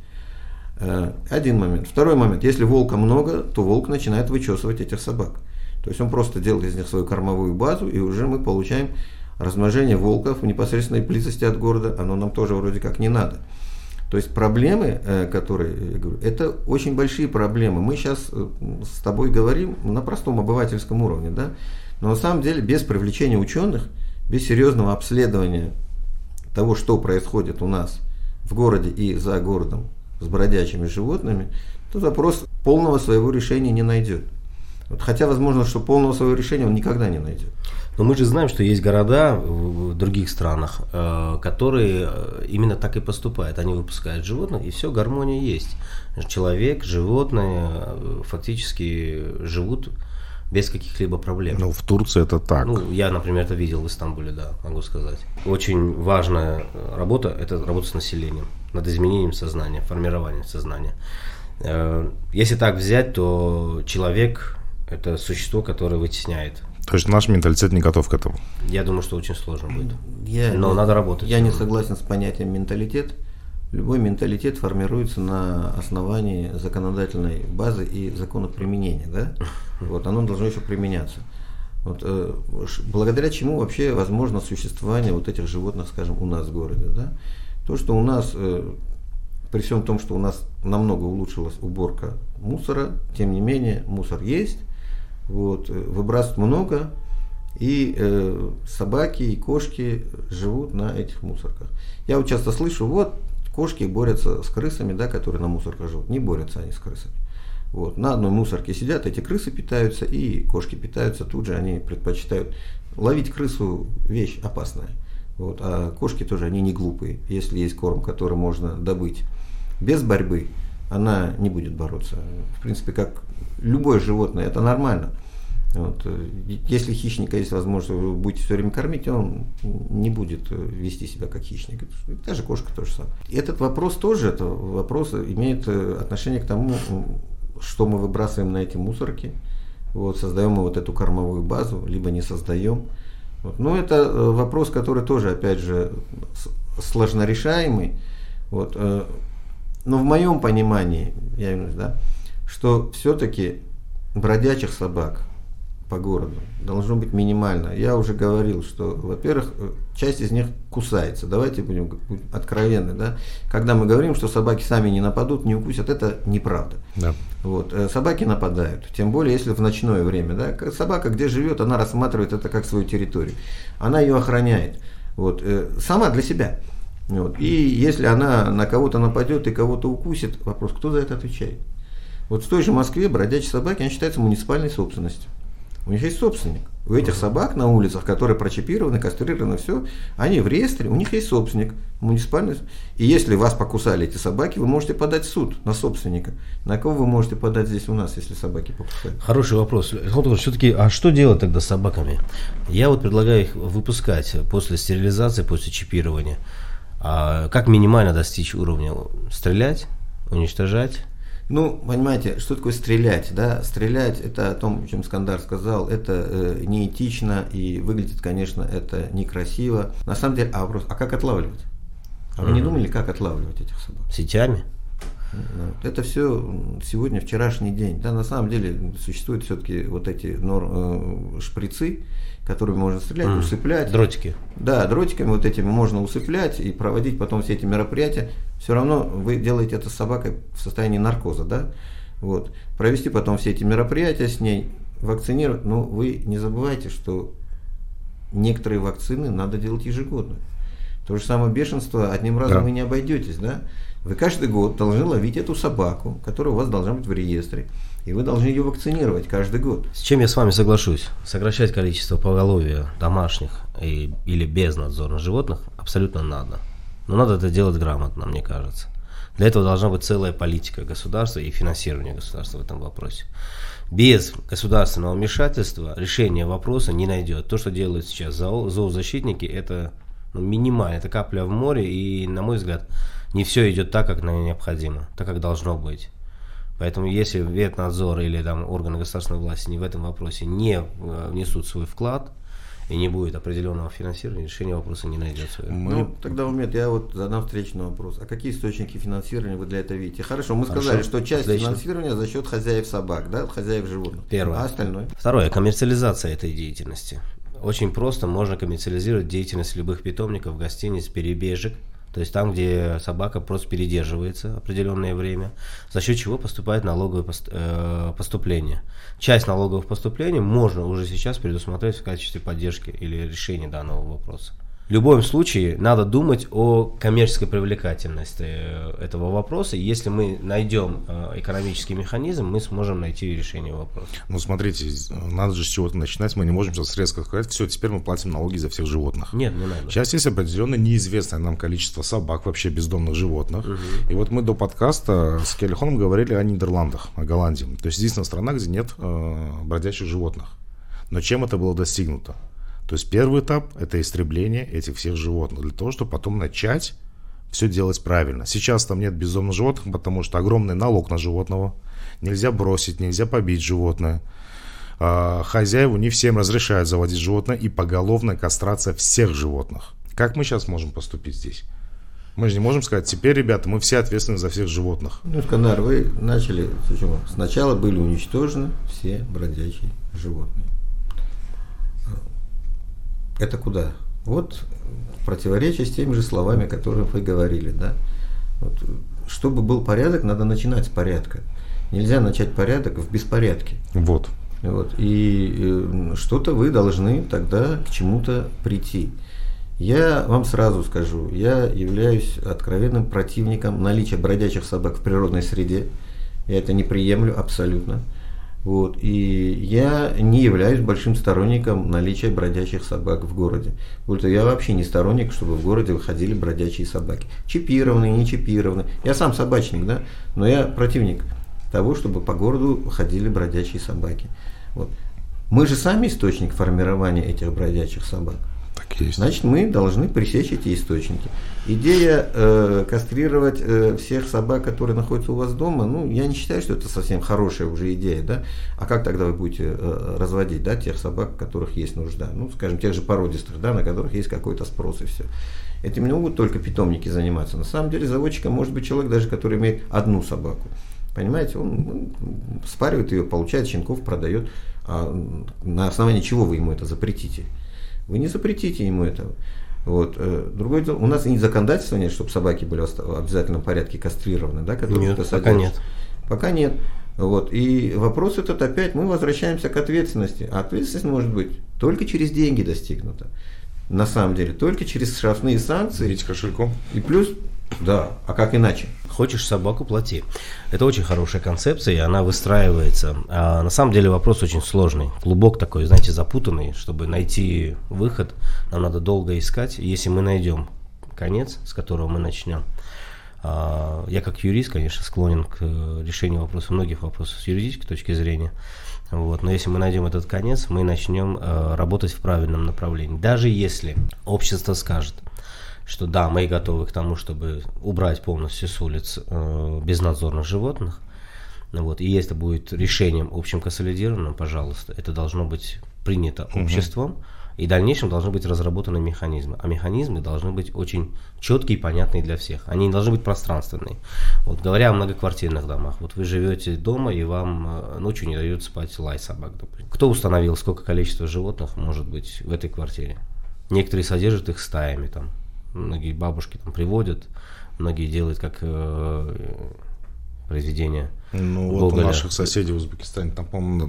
Э, Один момент. Второй момент. Если волка много, то волк начинает вычесывать этих собак. То есть он просто делает из них свою кормовую базу, и уже мы получаем размножение волков в непосредственной близости от города. Оно нам тоже вроде как не надо. То есть проблемы, э, которые, я говорю, это очень большие проблемы. Мы сейчас э, с тобой говорим на простом обывательском уровне, да? но на самом деле без привлечения ученых, без серьезного обследования того, что происходит у нас в городе и за городом с бродячими животными, то вопрос полного своего решения не найдет. Вот, хотя возможно, что полного своего решения он никогда не найдет. Но мы же знаем, что есть города в других странах, э, которые э, именно так и поступают. Они выпускают животных, и все, гармония есть. Человек, животные э, фактически живут без каких-либо проблем. Ну, в Турции это так. Ну, я, например, это видел в Истамбуле, да, могу сказать. Очень важная работа – это работа с населением, над изменением сознания, формированием сознания. Э, Если так взять, то человек – это существо, которое вытесняет. То есть наш менталитет не готов к этому. Я думаю, что очень сложно будет. Я Но не- надо работать. Я не согласен с понятием менталитет. Любой менталитет формируется на основании законодательной базы и закона применения. Да? Вот, оно должно еще применяться. Вот, э, благодаря чему вообще возможно существование вот этих животных, скажем, у нас в городе. Да? То, что у нас, э, при всем том, что у нас намного улучшилась уборка мусора, тем не менее мусор есть, вот, э, выбрасывают много, и э, собаки и кошки живут на этих мусорках. Я вот часто слышу, вот кошки борются с крысами, да, которые на мусорках живут. Не борются они с крысами. Вот. На одной мусорке сидят, эти крысы питаются, и кошки питаются, тут же они предпочитают. Ловить крысу вещь опасная. Вот. А кошки тоже, они не глупые. Если есть корм, который можно добыть без борьбы, она не будет бороться. В принципе, как любое животное, это нормально. Вот. Если хищника есть возможность, вы будете все время кормить, он не будет вести себя как хищник. Даже кошка тоже самое. Этот вопрос тоже, это вопрос имеет отношение к тому, что мы выбрасываем на эти мусорки, вот, создаем мы вот эту кормовую базу, либо не создаем. Вот. Но это э, вопрос, который тоже, опять же, сложно решаемый. Вот. Э, но в моем понимании, я имею в виду, да, что все-таки бродячих собак – по городу должно быть минимально. Я уже говорил, что, во-первых, э, часть из них кусается. Давайте будем, откровенны, да. Когда мы говорим, что собаки сами не нападут, не укусят, это неправда. Да. Вот. Э, собаки нападают, тем более, если в ночное время. Да. Собака, где живет, она рассматривает это как свою территорию. Она ее охраняет. Вот. Э, сама для себя. Вот. И если она на кого-то нападет и кого-то укусит, вопрос, кто за это отвечает? Вот в той же Москве бродячие собаки, они считаются муниципальной собственностью. У них есть собственник. У этих собак на улицах, которые прочипированы, кастрированы, все, они в реестре, у них есть собственник муниципальный. И если вас покусали эти собаки, вы можете подать в суд на собственника. На кого вы можете подать здесь у нас, если собаки покусали? Хороший вопрос. Все-таки, а что делать тогда с собаками? Я вот предлагаю их выпускать после стерилизации, после чипирования. А как минимально достичь уровня? Стрелять, уничтожать? Ну, понимаете, что такое стрелять? Да? Стрелять, это о том, о чем Скандар сказал, это э, неэтично и выглядит, конечно, это некрасиво. На самом деле, а вопрос, а как отлавливать? А вы не думали, как отлавливать этих собак? Сетями? Это все сегодня, вчерашний день. Да, на самом деле существуют все-таки вот эти нор, э, шприцы, которыми можно стрелять, mm. усыплять. Дротики. Да, дротиками вот этими можно усыплять и проводить потом все эти мероприятия. Все равно вы делаете это с собакой в состоянии наркоза, да? Вот. Провести потом все эти мероприятия с ней, вакцинировать. Но вы не забывайте, что некоторые вакцины надо делать ежегодно. То же самое бешенство одним разом да. вы не обойдетесь, да? Вы каждый год должны ловить эту собаку, которая у вас должна быть в реестре. И вы должны ее вакцинировать каждый год. С чем я с вами соглашусь? Сокращать количество поголовья домашних и, или безнадзорных животных абсолютно надо. Но надо это делать грамотно, мне кажется. Для этого должна быть целая политика государства и финансирование государства в этом вопросе. Без государственного вмешательства решение вопроса не найдет. То, что делают сейчас зоозащитники, это ну, минимально, это капля в море, и, на мой взгляд, не все идет так, как необходимо, так, как должно быть. Поэтому если ветнадзор или там органы государственной власти не в этом вопросе не э, внесут свой вклад и не будет определенного финансирования, решение вопроса не найдется. Мы... Ну, тогда, Умет, я вот задам встречный вопрос. А какие источники финансирования вы для этого видите? Хорошо, мы Хорошо. сказали, что часть Отлично. финансирования за счет хозяев собак, да, хозяев животных. Первое. А остальное? Второе, коммерциализация этой деятельности. Очень просто можно коммерциализировать деятельность любых питомников, гостиниц, перебежек – то есть там, где собака просто передерживается определенное время, за счет чего поступает налоговое э, поступление. Часть налоговых поступлений можно уже сейчас предусмотреть в качестве поддержки или решения данного вопроса. В любом случае, надо думать о коммерческой привлекательности э, этого вопроса. Если мы найдем э, экономический механизм, мы сможем найти решение вопроса. Ну, смотрите, надо же с чего-то начинать. Мы не можем сейчас резко сказать, все, теперь мы платим налоги за всех животных. Нет, не надо. Сейчас есть определенное неизвестное нам количество собак, вообще бездомных животных. Угу. И вот мы до подкаста с Келлихоном говорили о Нидерландах, о Голландии. То есть единственная страна, где нет э, бродячих животных. Но чем это было достигнуто? То есть первый этап – это истребление этих всех животных, для того, чтобы потом начать все делать правильно. Сейчас там нет безумных животных, потому что огромный налог на животного. Нельзя бросить, нельзя побить животное. А, хозяеву не всем разрешают заводить животное и поголовная кастрация всех животных. Как мы сейчас можем поступить здесь? Мы же не можем сказать, теперь, ребята, мы все ответственны за всех животных. Ну, Сканар, вы начали, почему? Сначала были уничтожены все бродячие животные. Это куда? Вот противоречие с теми же словами, которые вы говорили, да. Вот, чтобы был порядок, надо начинать с порядка. Нельзя начать порядок в беспорядке. Вот. Вот. И э, что-то вы должны тогда к чему-то прийти. Я вам сразу скажу, я являюсь откровенным противником наличия бродячих собак в природной среде. Я это не приемлю абсолютно. Вот. И я не являюсь большим сторонником наличия бродячих собак в городе. Вот я вообще не сторонник, чтобы в городе выходили бродячие собаки. Чипированные, не чипированные. Я сам собачник, да, но я противник того, чтобы по городу ходили бродячие собаки. Вот. Мы же сами источник формирования этих бродячих собак. Так есть. Значит, мы должны пресечь эти источники. Идея э, кастрировать э, всех собак, которые находятся у вас дома, ну, я не считаю, что это совсем хорошая уже идея, да. А как тогда вы будете э, разводить, да, тех собак, у которых есть нужда? Ну, скажем, тех же породистых, да, на которых есть какой-то спрос и все. Этим не могут только питомники заниматься. На самом деле заводчиком может быть человек даже, который имеет одну собаку. Понимаете, он, он спаривает ее, получает щенков, продает. А на основании чего вы ему это запретите? Вы не запретите ему этого. Вот. Э, другое дело, у нас и законодательства нет, чтобы собаки были в обязательном порядке кастрированы, да, которые нет, пока нет. Пока нет. Вот. И вопрос этот опять, мы возвращаемся к ответственности. А ответственность может быть только через деньги достигнута. На самом деле, только через штрафные санкции. Бить кошельком. И плюс, да, а как иначе? Хочешь собаку, плати. Это очень хорошая концепция, и она выстраивается. А на самом деле вопрос очень сложный. Клубок такой, знаете, запутанный. Чтобы найти выход, нам надо долго искать. Если мы найдем конец, с которого мы начнем, а, я как юрист, конечно, склонен к решению вопросов, многих вопросов с юридической точки зрения. Вот. Но если мы найдем этот конец, мы начнем э, работать в правильном направлении. Даже если общество скажет, что да, мы готовы к тому, чтобы убрать полностью с улиц э, безнадзорных животных. Вот, и если это будет решением общим консолидированным, пожалуйста, это должно быть принято угу. обществом, и в дальнейшем должны быть разработаны механизмы. А механизмы должны быть очень четкие и понятные для всех. Они не должны быть пространственные. Вот говоря о многоквартирных домах, вот вы живете дома, и вам э, ночью не дают спать лай собак, допустим. Кто установил, сколько количество животных может быть в этой квартире? Некоторые содержат их стаями там, многие бабушки там приводят, многие делают как э, произведение. Ну Гоголя. вот у наших соседей в Узбекистане там, по-моему,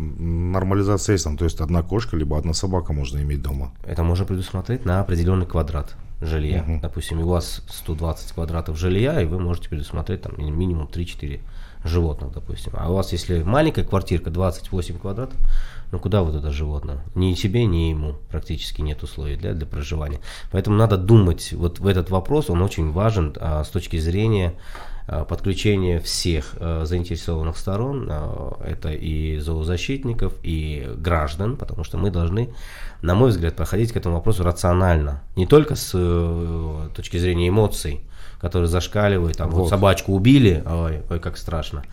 нормализация есть, там, то есть одна кошка либо одна собака можно иметь дома. Это можно предусмотреть на определенный квадрат жилья. Угу. Допустим, у вас 120 квадратов жилья, и вы можете предусмотреть там минимум 3-4 животных, допустим. А у вас, если маленькая квартирка, 28 квадратов, ну куда вот это животное? Ни себе, ни ему практически нет условий для, для проживания. Поэтому надо думать вот в этот вопрос, он очень важен а, с точки зрения а, подключения всех а, заинтересованных сторон, а, это и зоозащитников, и граждан, потому что мы должны, на мой взгляд, подходить к этому вопросу рационально, не только с э, точки зрения эмоций, которые зашкаливают, там, вот. вот собачку убили, ой, ой, как страшно.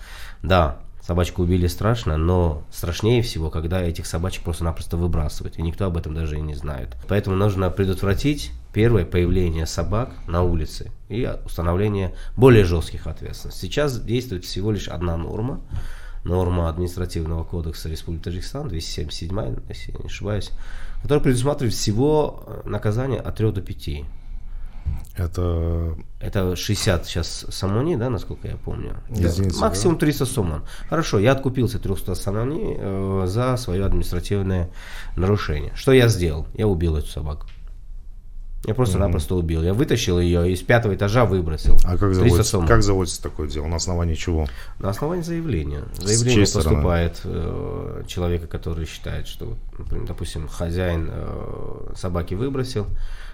Да, собачку убили страшно, но страшнее всего, когда этих собачек просто-напросто выбрасывают, и никто об этом даже и не знает. Поэтому нужно предотвратить первое появление собак на улице и установление более жестких ответственностей. Сейчас действует всего лишь одна норма, норма административного кодекса Республики Таджикистан, 277, если я не ошибаюсь, которая предусматривает всего э, наказание от 3 до 5 это... Это 60 сейчас самони, да, насколько я помню? Единицы, Максимум 300 сомон. Хорошо, я откупился 300 самони э, за свое административное нарушение. Что я сделал? Я убил эту собаку. Я просто-напросто убил. Я вытащил ее из пятого этажа выбросил. А как заводится, как заводится такое дело? На основании чего? На основании заявления. Заявление поступает э, человека, который считает, что, например, допустим, хозяин э, собаки выбросил,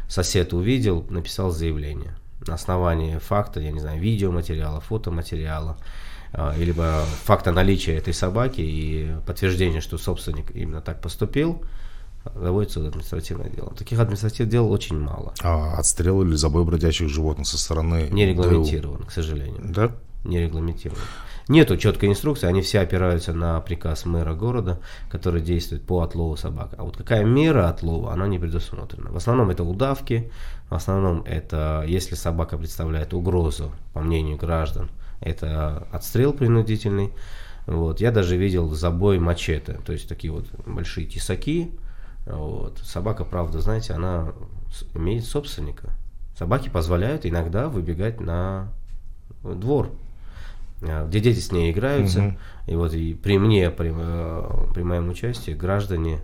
сосед увидел, написал заявление. На основании факта, я не знаю, видеоматериала, фотоматериала, э, либо факта наличия этой собаки и подтверждения, что собственник именно так поступил, заводится административное дело. Таких административных дел очень мало. А отстрел или забой бродячих животных со стороны Не регламентирован, к сожалению. Да? Не регламентирован. Нету четкой инструкции, они все опираются на приказ мэра города, который действует по отлову собак. А вот какая мера отлова, она не предусмотрена. В основном это удавки, в основном это, если собака представляет угрозу, по мнению граждан, это отстрел принудительный. Вот. Я даже видел забой мачете, то есть такие вот большие тесаки, Вот. Собака, правда, знаете, она имеет собственника. Собаки позволяют иногда выбегать на двор, э, где дети с ней играются. Угу. И вот и при мне, при, э, при моем участии, граждане,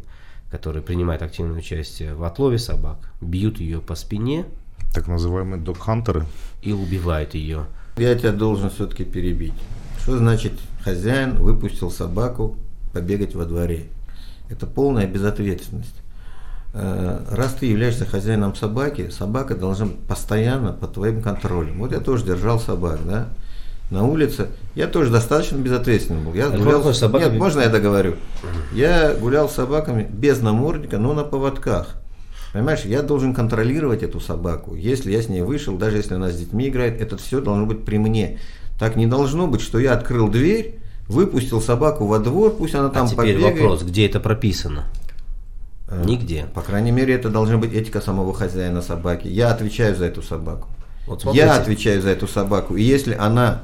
которые принимают активное участие в отлове собак, бьют ее по спине. Так называемые док-хантеры. И убивают ее. Я тебя должен все-таки перебить. Что значит хозяин выпустил собаку побегать во дворе? Это полная безответственность. Э, раз ты являешься хозяином собаки, собака должна быть постоянно под твоим контролем. Вот я тоже держал собак, да, на улице. Я тоже достаточно безответственный был. Я а гулял с собаками. Нет, можно я договорю? Я гулял с собаками без намордника, но на поводках. Понимаешь, я должен контролировать эту собаку. Если я с ней вышел, даже если она с детьми играет, это все должно быть при мне. Так не должно быть, что я открыл дверь, выпустил собаку во двор, пусть она там а теперь побегает. вопрос, где это прописано? Э, Нигде. По крайней мере, это должна быть этика самого хозяина собаки. Я отвечаю за эту собаку. Вот я отвечаю за эту собаку. И если она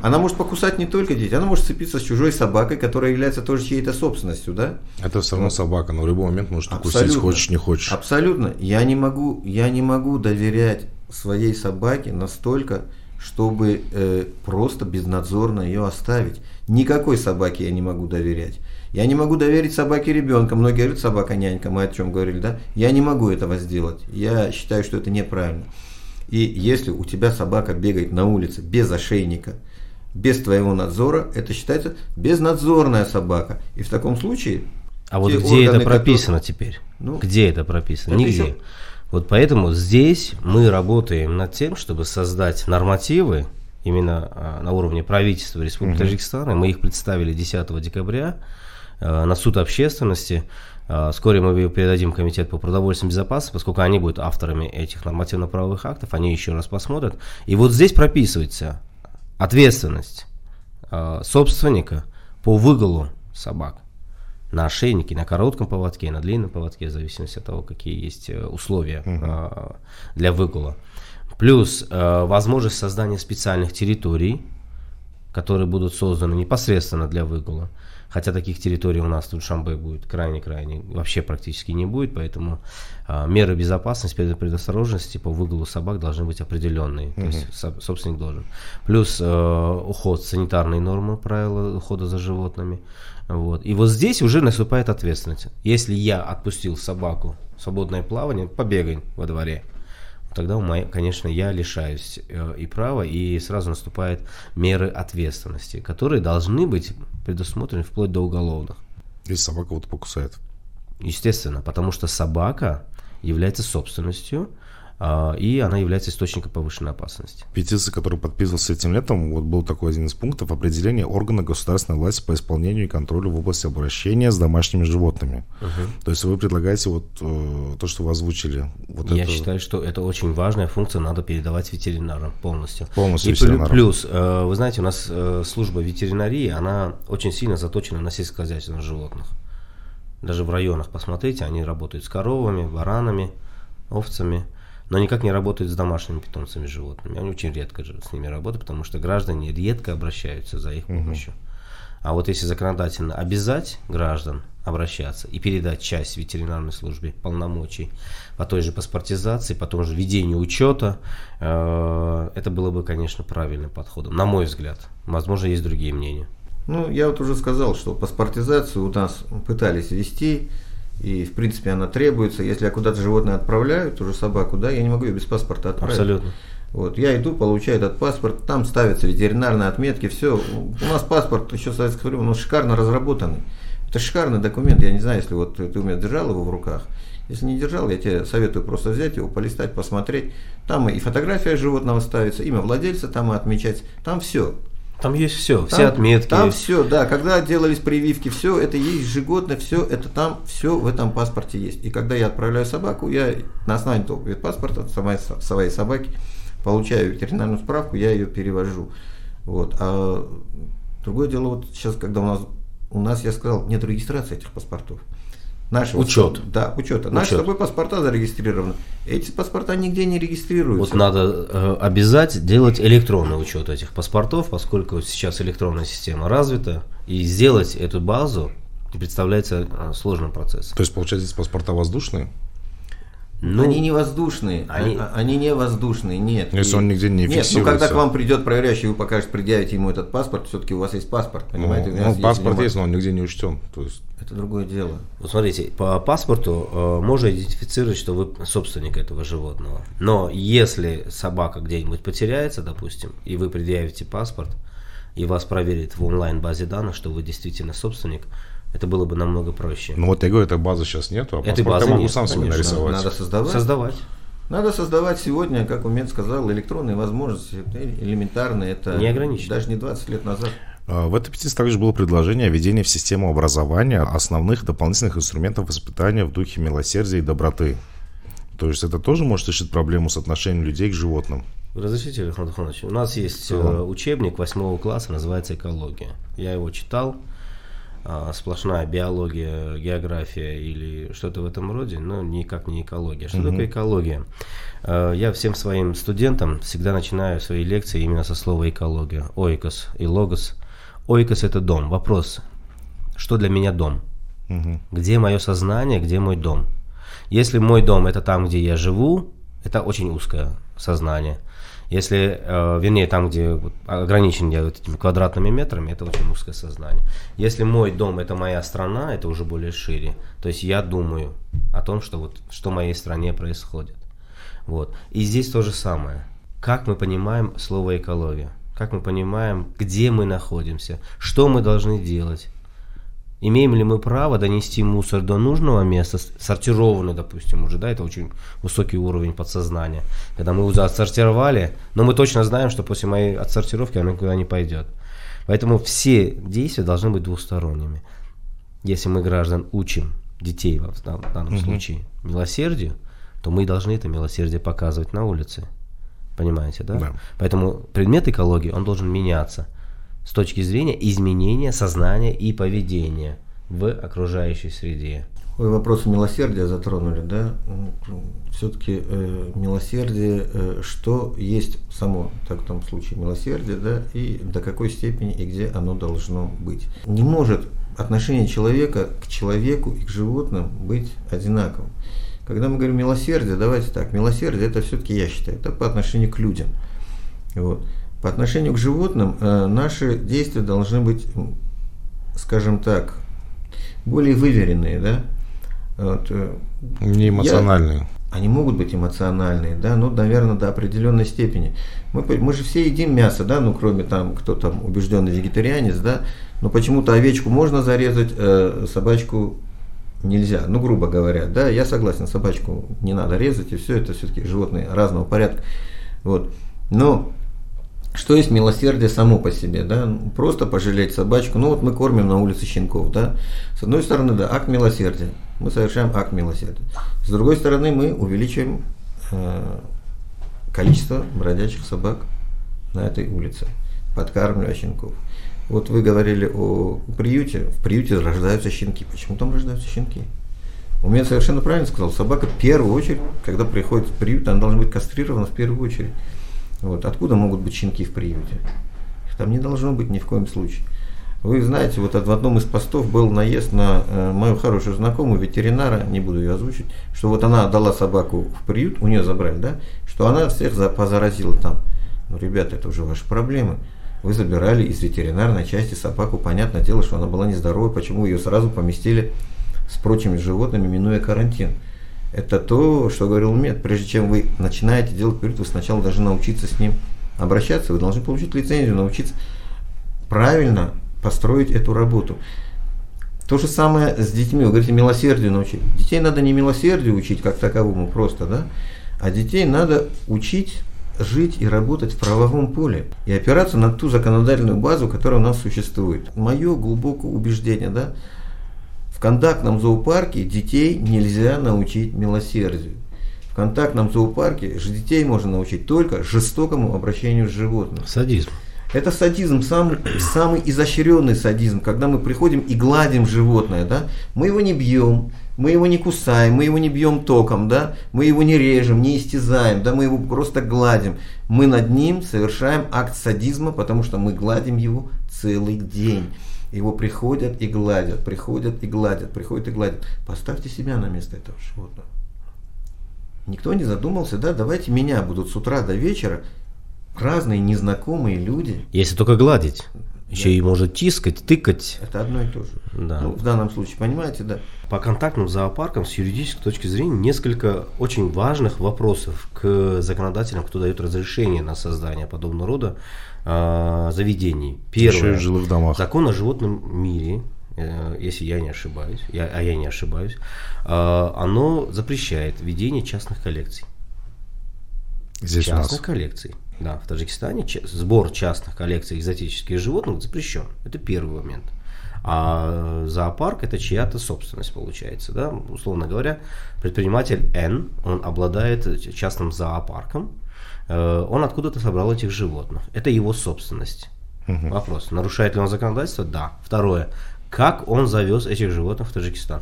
она может покусать не только детей, она может сцепиться с чужой собакой, которая является тоже чьей-то собственностью, да? Это все равно собака, но в любой момент может укусить, хочешь, не хочешь. Абсолютно. Я не могу, я не могу доверять своей собаке настолько, чтобы э, просто безнадзорно ее оставить. Никакой собаке я не могу доверять. Я не могу доверить собаке ребенка. Многие говорят, собака нянька, мы о чем говорили, да? Я не могу этого сделать. Я считаю, что это неправильно. И если у тебя собака бегает на улице без ошейника, без твоего надзора, это считается безнадзорная собака. И в таком случае... А вот где органы, это прописано которые... теперь? Ну, где это прописано? Нигде. Еще... Вот поэтому здесь мы работаем над тем, чтобы создать нормативы именно а, на уровне правительства Республики угу. Таджикистан. Мы их представили 10 декабря. Э, на суд общественности. Э, вскоре мы ее передадим Комитет по продовольственной безопасности, поскольку они будут авторами этих нормативно-правовых актов, они еще раз посмотрят. И вот здесь прописывается ответственность собственника по выголу собак на ошейнике, на коротком поводке, на длинном поводке, в зависимости от того, какие есть условия угу. для выгула. Плюс возможность создания специальных территорий, которые будут созданы непосредственно для выгула. Хотя таких территорий у нас тут Шамбе будет крайне-крайне, вообще практически не будет, поэтому а, меры безопасности, предосторожности по выгулу собак должны быть определенные. Угу. То есть со, собственник должен. Плюс э, уход, санитарные нормы, правила ухода за животными. Вот. И вот здесь уже наступает ответственность. Если я отпустил собаку в свободное плавание, побегай во дворе тогда, конечно, я лишаюсь э, и права, и сразу наступают меры ответственности, которые должны быть предусмотрены вплоть до уголовных. Если собака вот покусает. Естественно, потому что собака является собственностью и она является источником повышенной опасности. Петиция, которую подписывался этим летом, вот был такой один из пунктов определения органа государственной власти по исполнению и контролю в области обращения с домашними животными. Угу. То есть вы предлагаете вот э, то, что вы озвучили. Вот Я это... считаю, что это очень важная функция, надо передавать ветеринарам полностью. Полностью и ветеринарам. Плюс, э, вы знаете, у нас э, служба ветеринарии, она очень сильно заточена на сельскохозяйственных животных. Даже в районах, посмотрите, они работают с коровами, баранами, овцами но никак не работают с домашними питомцами животными. Они очень редко с ними работают, потому что граждане редко обращаются за их помощью. Угу. А вот если законодательно обязать граждан обращаться и передать часть ветеринарной службе полномочий по той же паспортизации, по тому же ведению учета, э, это было бы, конечно, правильным подходом, на мой взгляд. Возможно, есть другие мнения. Ну, я вот уже сказал, что паспортизацию у нас пытались вести, и, в принципе, она требуется. Если я куда-то животное отправляю, ту же собаку, да, я не могу ее без паспорта отправить. Абсолютно. Вот, я иду, получаю этот паспорт, там ставятся ветеринарные отметки, все. У нас паспорт еще советского времени, он шикарно разработанный. Это шикарный документ, я не знаю, если вот ты у меня держал его в руках. Если не держал, я тебе советую просто взять его, полистать, посмотреть. Там и фотография животного ставится, имя владельца там и отмечать. Там все. Там есть все, там, все отметки. Там все, да. Когда делались прививки, все это есть ежегодно, все это там, все в этом паспорте есть. И когда я отправляю собаку, я на основании того паспорта самой, своей собаки получаю ветеринарную справку, я ее перевожу. Вот. А другое дело, вот сейчас, когда у нас, у нас, я сказал, нет регистрации этих паспортов. Наши учет. Да, учета. Учет. Наши с тобой паспорта зарегистрированы. Эти паспорта нигде не регистрируются. Вот надо э, обязать делать электронный учет этих паспортов, поскольку сейчас электронная система развита, и сделать эту базу представляется а, сложным процессом. То есть, получается, здесь паспорта воздушные? Ну, они не воздушные, они, а, они не воздушные, нет. Если и, он нигде не нет, ну когда к вам придет проверяющий, вы покажете, предъявите ему этот паспорт, все-таки у вас есть паспорт, ну, понимаете? Ну, ну паспорт есть, но он нигде не учтен. То есть... Это другое дело. Вот смотрите, по паспорту э, можно идентифицировать, что вы собственник этого животного. Но если собака где-нибудь потеряется, допустим, и вы предъявите паспорт, и вас проверит в онлайн-базе данных, что вы действительно собственник, это было бы намного проще. Ну вот я говорю, этой базы сейчас нету, а Этой базы я могу нет, сам себе нарисовать. Надо создавать. Создавать. Надо создавать сегодня, как Умет сказал, электронные возможности, элементарные, это не ограничено. даже не 20 лет назад. А, в этой петиции также было предложение о введении в систему образования основных дополнительных инструментов воспитания в духе милосердия и доброты. То есть это тоже может решить проблему с отношением людей к животным. Разрешите, Александр Иванович, у нас есть ага. учебник восьмого класса, называется «Экология». Я его читал, а, сплошная биология, география или что-то в этом роде, но никак не экология. Что угу. такое экология? А, я всем своим студентам всегда начинаю свои лекции именно со слова экология. Ойкос и логос. Ойкос это дом. Вопрос, что для меня дом? Угу. Где мое сознание, где мой дом? Если мой дом это там, где я живу, это очень узкое сознание – если, э, вернее, там, где вот, ограничен я вот этими квадратными метрами, это очень узкое сознание. Если мой дом это моя страна, это уже более шире. То есть я думаю о том, что вот что в моей стране происходит. Вот. И здесь то же самое. Как мы понимаем слово экология? Как мы понимаем, где мы находимся? Что мы должны делать? Имеем ли мы право донести мусор до нужного места, сортированный, допустим, уже, да, это очень высокий уровень подсознания. Когда мы его отсортировали, но мы точно знаем, что после моей отсортировки оно никуда не пойдет. Поэтому все действия должны быть двусторонними. Если мы граждан учим детей в данном угу. случае милосердию, то мы должны это милосердие показывать на улице. Понимаете, да? да? Поэтому предмет экологии, он должен меняться с точки зрения изменения сознания и поведения в окружающей среде. Вы вопросы милосердия затронули, да? Все-таки э, милосердие, э, что есть само, так в том случае, милосердие, да, и до какой степени и где оно должно быть. Не может отношение человека к человеку и к животным быть одинаковым. Когда мы говорим милосердие, давайте так, милосердие это все-таки, я считаю, это по отношению к людям. Вот. По отношению к животным э, наши действия должны быть, скажем так, более выверенные, да? Вот, э, Не эмоциональные. Я, они могут быть эмоциональные, да, но, наверное, до определенной степени. Мы, мы же все едим мясо, да, ну, кроме там, кто там убежденный вегетарианец, да, но почему-то овечку можно зарезать, э, собачку нельзя, ну, грубо говоря, да, я согласен, собачку не надо резать, и все это все-таки животные разного порядка, вот. Но что есть милосердие само по себе, да, просто пожалеть собачку, ну вот мы кормим на улице щенков, да, с одной стороны, да, акт милосердия, мы совершаем акт милосердия, с другой стороны, мы увеличиваем э, количество бродячих собак на этой улице, подкармливая щенков. Вот вы говорили о приюте, в приюте рождаются щенки, почему там рождаются щенки? У меня совершенно правильно сказал, собака в первую очередь, когда приходит в приют, она должна быть кастрирована в первую очередь. Вот. Откуда могут быть щенки в приюте? Их там не должно быть ни в коем случае. Вы знаете, вот в одном из постов был наезд на э, мою хорошую знакомую ветеринара, не буду ее озвучить, что вот она отдала собаку в приют, у нее забрали, да, что она всех позаразила там. Ну, ребята, это уже ваши проблемы. Вы забирали из ветеринарной части собаку, понятное дело, что она была нездорова, почему ее сразу поместили с прочими животными, минуя карантин. Это то, что говорил Мед. Прежде чем вы начинаете делать приют, вы сначала должны научиться с ним обращаться, вы должны получить лицензию, научиться правильно построить эту работу. То же самое с детьми. Вы говорите, милосердию научить. Детей надо не милосердию учить как таковому просто, да, а детей надо учить жить и работать в правовом поле и опираться на ту законодательную базу, которая у нас существует. Мое глубокое убеждение, да, контактном зоопарке детей нельзя научить милосердию. В контактном зоопарке же детей можно научить только жестокому обращению с животным. Садизм. Это садизм, самый, самый изощренный садизм, когда мы приходим и гладим животное, да, мы его не бьем, мы его не кусаем, мы его не бьем током, да, мы его не режем, не истязаем, да, мы его просто гладим. Мы над ним совершаем акт садизма, потому что мы гладим его целый день. Его приходят и гладят, приходят и гладят, приходят и гладят. Поставьте себя на место этого животного. Никто не задумался, да, давайте меня будут с утра до вечера разные незнакомые люди. Если только гладить. Еще да. и может тискать, тыкать. Это одно и то же. Да. Ну, в данном случае, понимаете, да. По контактным зоопаркам с юридической точки зрения несколько очень важных вопросов к законодателям, кто дает разрешение на создание подобного рода э, заведений. Первое. Жилых домах. Закон о животном мире, э, если я не ошибаюсь, я, а я не ошибаюсь, э, оно запрещает ведение частных коллекций. Здесь частных коллекций. Да, в Таджикистане сбор частных коллекций экзотических животных запрещен. Это первый момент. А зоопарк это чья-то собственность получается. Да? Условно говоря, предприниматель Н, он обладает частным зоопарком, э, он откуда-то собрал этих животных. Это его собственность. Угу. Вопрос, нарушает ли он законодательство? Да. Второе, как он завез этих животных в Таджикистан?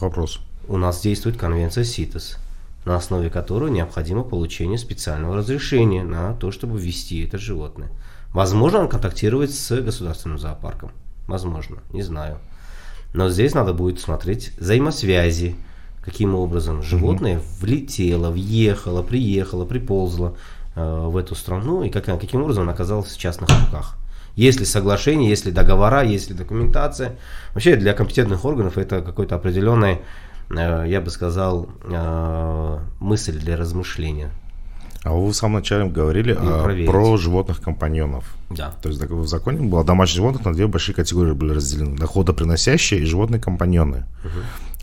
Вопрос. У нас действует конвенция СИТЕС на основе которого необходимо получение специального разрешения на то, чтобы ввести это животное. Возможно, он контактирует с государственным зоопарком. Возможно, не знаю. Но здесь надо будет смотреть взаимосвязи, каким образом животное mm влетело, въехало, приехало, приползло э, в эту страну и как, каким образом оно оказалось в частных руках. Есть ли соглашение, есть ли договора, есть ли документация. Вообще для компетентных органов это какой-то определенный я бы сказал, э, мысль для размышления. А вы в самом начале говорили а, про животных-компаньонов. Да. То есть в законе было домашних животных на две большие категории были разделены. Доходоприносящие и животные-компаньоны. Угу.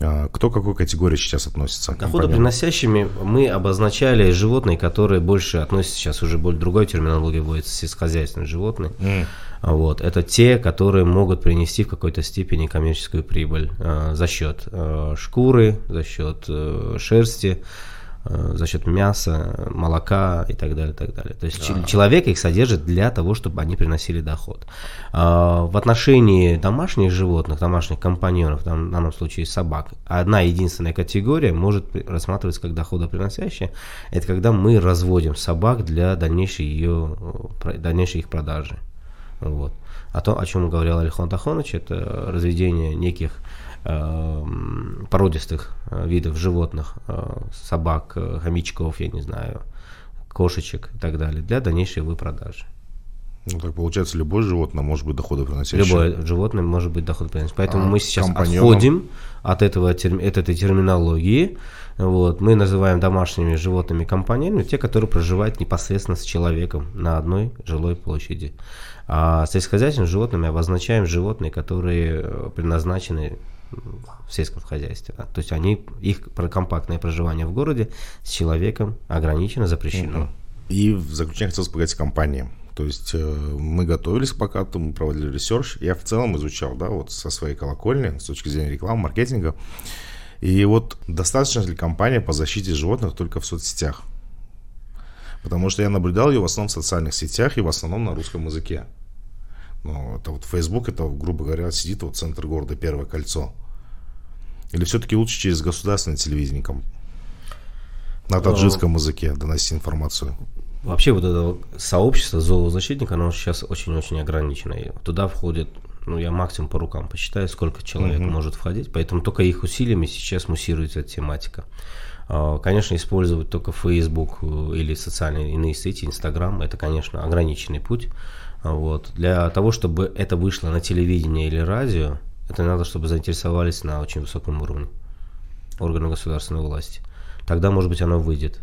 А, кто к какой категории сейчас относится? Доходоприносящими мы обозначали животные, которые больше относятся, сейчас уже более другой терминология вводится, сельскохозяйственные животные. Mm. Вот. Это те, которые могут принести в какой-то степени коммерческую прибыль э, за счет э, шкуры, за счет э, шерсти, за счет мяса, молока и так далее, и так далее. То есть да. человек их содержит для того, чтобы они приносили доход. Э, в отношении домашних животных, домашних компаньонов, там, в данном случае собак, одна единственная категория может рассматриваться как доходоприносящая. Это когда мы разводим собак для дальнейшей, ее, э, дальнейшей их продажи. Вот. А то, о чем говорил Алихон Тахонович, это разведение неких э, породистых э, видов животных, э, собак, э, хомячков, я не знаю, кошечек и так далее, для дальнейшей выпродажи. Ну, так получается, любое животное может быть доходоприносящее. Любое животное может быть доходоприносящее. Поэтому а мы сейчас компаньоном... отходим от, этого, от этой терминологии. Вот. Мы называем домашними животными компаньонами те, которые проживают непосредственно с человеком на одной жилой площади. А сельскохозяйственными животными обозначаем животные, которые предназначены в сельском хозяйстве. То есть они, их компактное проживание в городе с человеком ограничено, запрещено. И в заключение хотел сказать кампании. То есть э, мы готовились к подкасту, мы проводили research. Я в целом изучал, да, вот со своей колокольни, с точки зрения рекламы, маркетинга. И вот достаточно ли кампания по защите животных только в соцсетях? Потому что я наблюдал ее в основном в социальных сетях и в основном на русском языке. Ну, это вот Facebook, это, грубо говоря, сидит вот центр города, Первое кольцо. Или все-таки лучше через государственное телевидение на таджикском языке доносить информацию? Вообще вот это сообщество зоозащитников, оно сейчас очень-очень ограничено. И туда входит, ну я максимум по рукам посчитаю, сколько человек угу. может входить, поэтому только их усилиями сейчас муссируется тематика. А, конечно, использовать только Facebook э, или социальные иные сети, Instagram, это, конечно, ограниченный путь. Вот. Для того, чтобы это вышло на телевидение или радио, это надо, чтобы заинтересовались на очень высоком уровне органы государственной власти. Тогда, может быть, оно выйдет.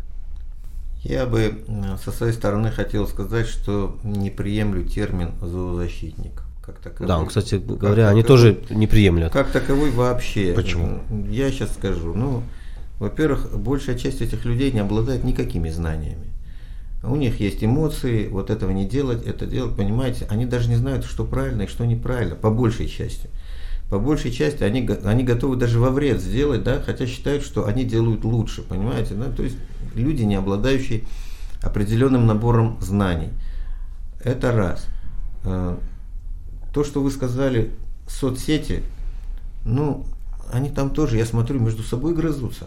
Я бы со своей стороны хотел сказать, что не приемлю термин зоозащитник. Как таковой. Да, кстати говоря, как они таковой, тоже не приемлют. Как таковой вообще. Почему? Я сейчас скажу. Ну, во-первых, большая часть этих людей не обладает никакими знаниями. У них есть эмоции, вот этого не делать, это делать, понимаете, они даже не знают, что правильно и что неправильно, по большей части. По большей части они, они готовы даже во вред сделать, да, хотя считают, что они делают лучше, понимаете, да, то есть люди, не обладающие определенным набором знаний. Это раз. А, то, что вы сказали, соцсети, ну, они там тоже, я смотрю, между собой грызутся.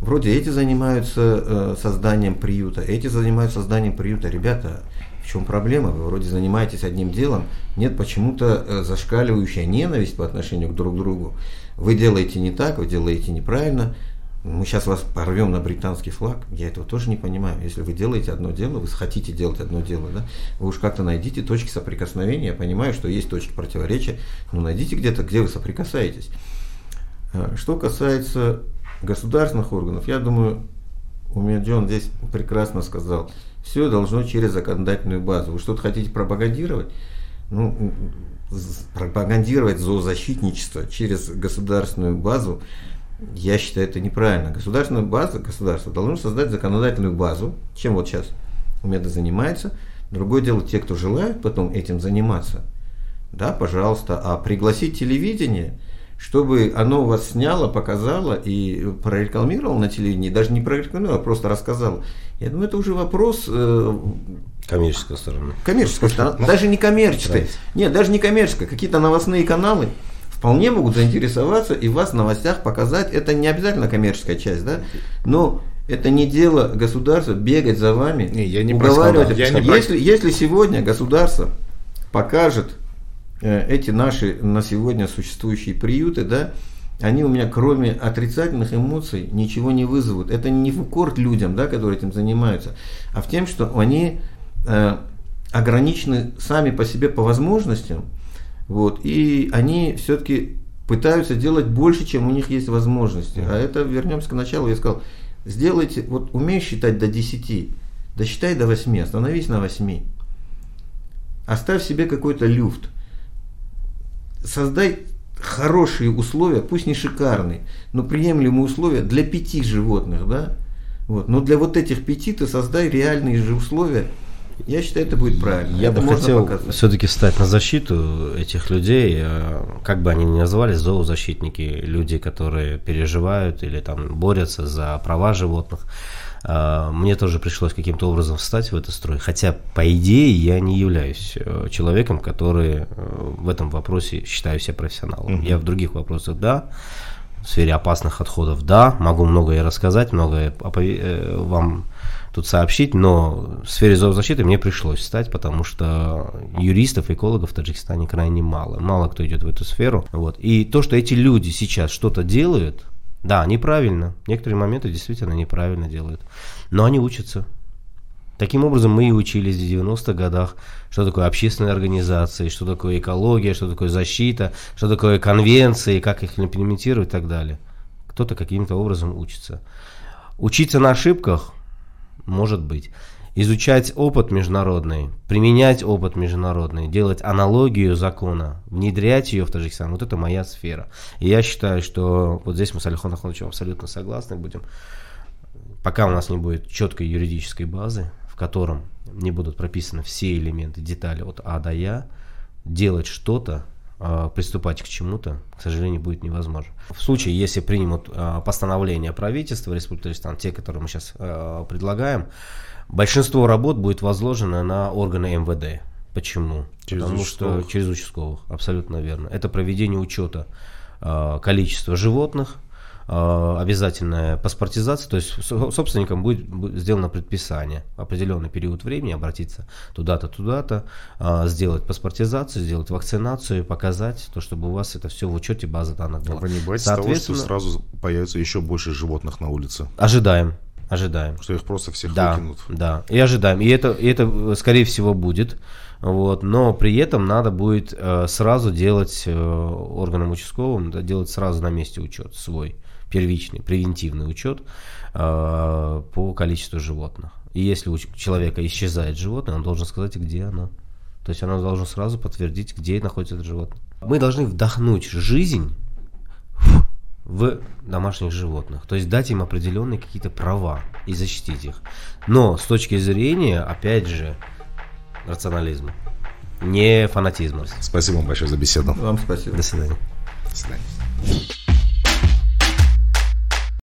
Вроде эти занимаются э, созданием приюта, эти занимаются созданием приюта. Ребята, Чем проблема? Вы вроде занимаетесь одним делом, нет почему-то э, зашкаливающая ненависть по отношению к друг другу. Вы делаете не так, вы делаете неправильно. Мы сейчас вас порвем на британский флаг. Я этого тоже не понимаю. Если вы делаете одно дело, вы хотите делать одно дело, да, вы уж как-то найдите точки соприкосновения. Я понимаю, что есть точки противоречия, но найдите где-то, где вы соприкасаетесь. Э, что касается государственных органов, я думаю, у меня Джон здесь прекрасно сказал, все должно через законодательную базу. Вы что-то хотите пропагандировать? Ну, пропагандировать зоозащитничество через государственную базу, я считаю, это неправильно. Государственная база, государство должно создать законодательную базу, чем вот сейчас Умеда занимается. Другое дело, те, кто желает потом этим заниматься, да, пожалуйста, а пригласить телевидение – чтобы оно вас сняло, показало и прорекламировало на телевидении, даже не прорекламировало, а просто рассказало. Я думаю, это уже вопрос... Э, коммерческой стороны. Коммерческой стороны. Даже не коммерческой. Нет, даже не коммерческой. Какие-то новостные каналы вполне могут заинтересоваться и вас в новостях показать. Это не обязательно коммерческая часть, да? Но это не дело государства бегать за вами, не, я не уговаривать. Я не если, если сегодня государство покажет эти наши на сегодня существующие приюты, да, они у меня кроме отрицательных эмоций ничего не вызовут. Это не в укор людям, да, которые этим занимаются, а в тем, что они э, ограничены сами по себе по возможностям, вот, и они все-таки пытаются делать больше, чем у них есть возможности. А это, вернемся к началу, я сказал, сделайте, вот умеешь считать до 10, досчитай до 8, остановись на 8. Оставь себе какой-то люфт создай хорошие условия, пусть не шикарные, но приемлемые условия для пяти животных, да? Вот. Но для вот этих пяти ты создай реальные же условия. Я считаю, это будет правильно. Я это бы хотел все-таки встать на защиту этих людей, э, как бы они ни назывались, зоозащитники, люди, которые переживают или там борются за права животных. А, мне тоже пришлось каким-то образом встать в этот строй, хотя, по идее, я не являюсь э, человеком, который э, в этом вопросе считаю себя профессионалом. Угу. Я в других вопросах, да, в сфере опасных отходов, да, могу многое рассказать, многое э, вам тут сообщить, но в сфере зоозащиты мне пришлось встать, потому что юристов, экологов в Таджикистане крайне мало. Мало кто идет в эту сферу. Вот. И то, что эти люди сейчас что-то делают, да, неправильно. Некоторые моменты действительно неправильно делают. Но они учатся. Таким образом, мы и учились в 90-х годах, что такое общественные организации, что такое экология, что такое защита, что такое конвенции, как их имплементировать и так далее. Кто-то каким-то образом учится. Учиться на ошибках, может быть изучать опыт международный, применять опыт международный, делать аналогию закона, внедрять ее в Таджикистан, вот это моя сфера. И я считаю, что вот здесь мы с Алихоном Ахмадовичем абсолютно согласны будем. Пока у нас не будет четкой юридической базы, в котором не будут прописаны все элементы, детали от А до Я, делать что-то, а, приступать к чему-то, к сожалению, будет невозможно. В случае, если примут а, постановление правительства Республики Таджикистан, те, которые мы сейчас а, предлагаем, большинство работ будет возложено на органы МВД. Почему? Через Потому участковых. что через участковых, абсолютно верно. Это проведение учета э, количества животных, э, обязательная паспортизация, то есть собственникам будет, будет сделано предписание определенный период времени обратиться туда-то, туда-то, э, сделать паспортизацию, сделать вакцинацию, показать то, чтобы у вас это все в учете базы данных было. Вы не боитесь того, что сразу появится еще больше животных на улице? Ожидаем. Ожидаем. Что их просто всех да, выкинут. Да, и ожидаем. И это, и это, скорее всего, будет. Вот, но при этом надо будет э, сразу делать э, органам участковым, да, делать сразу на месте учет свой, первичный, превентивный учет э, по количеству животных. И если у человека исчезает животное, он должен сказать, где оно. То есть оно должно сразу подтвердить, где находится это животное. Мы должны вдохнуть жизнь в домашних животных. То есть дать им определенные какие-то права и защитить их. Но с точки зрения, опять же, рационализма, не фанатизма. Спасибо вам большое за беседу. Вам спасибо. До свидания. До свидания.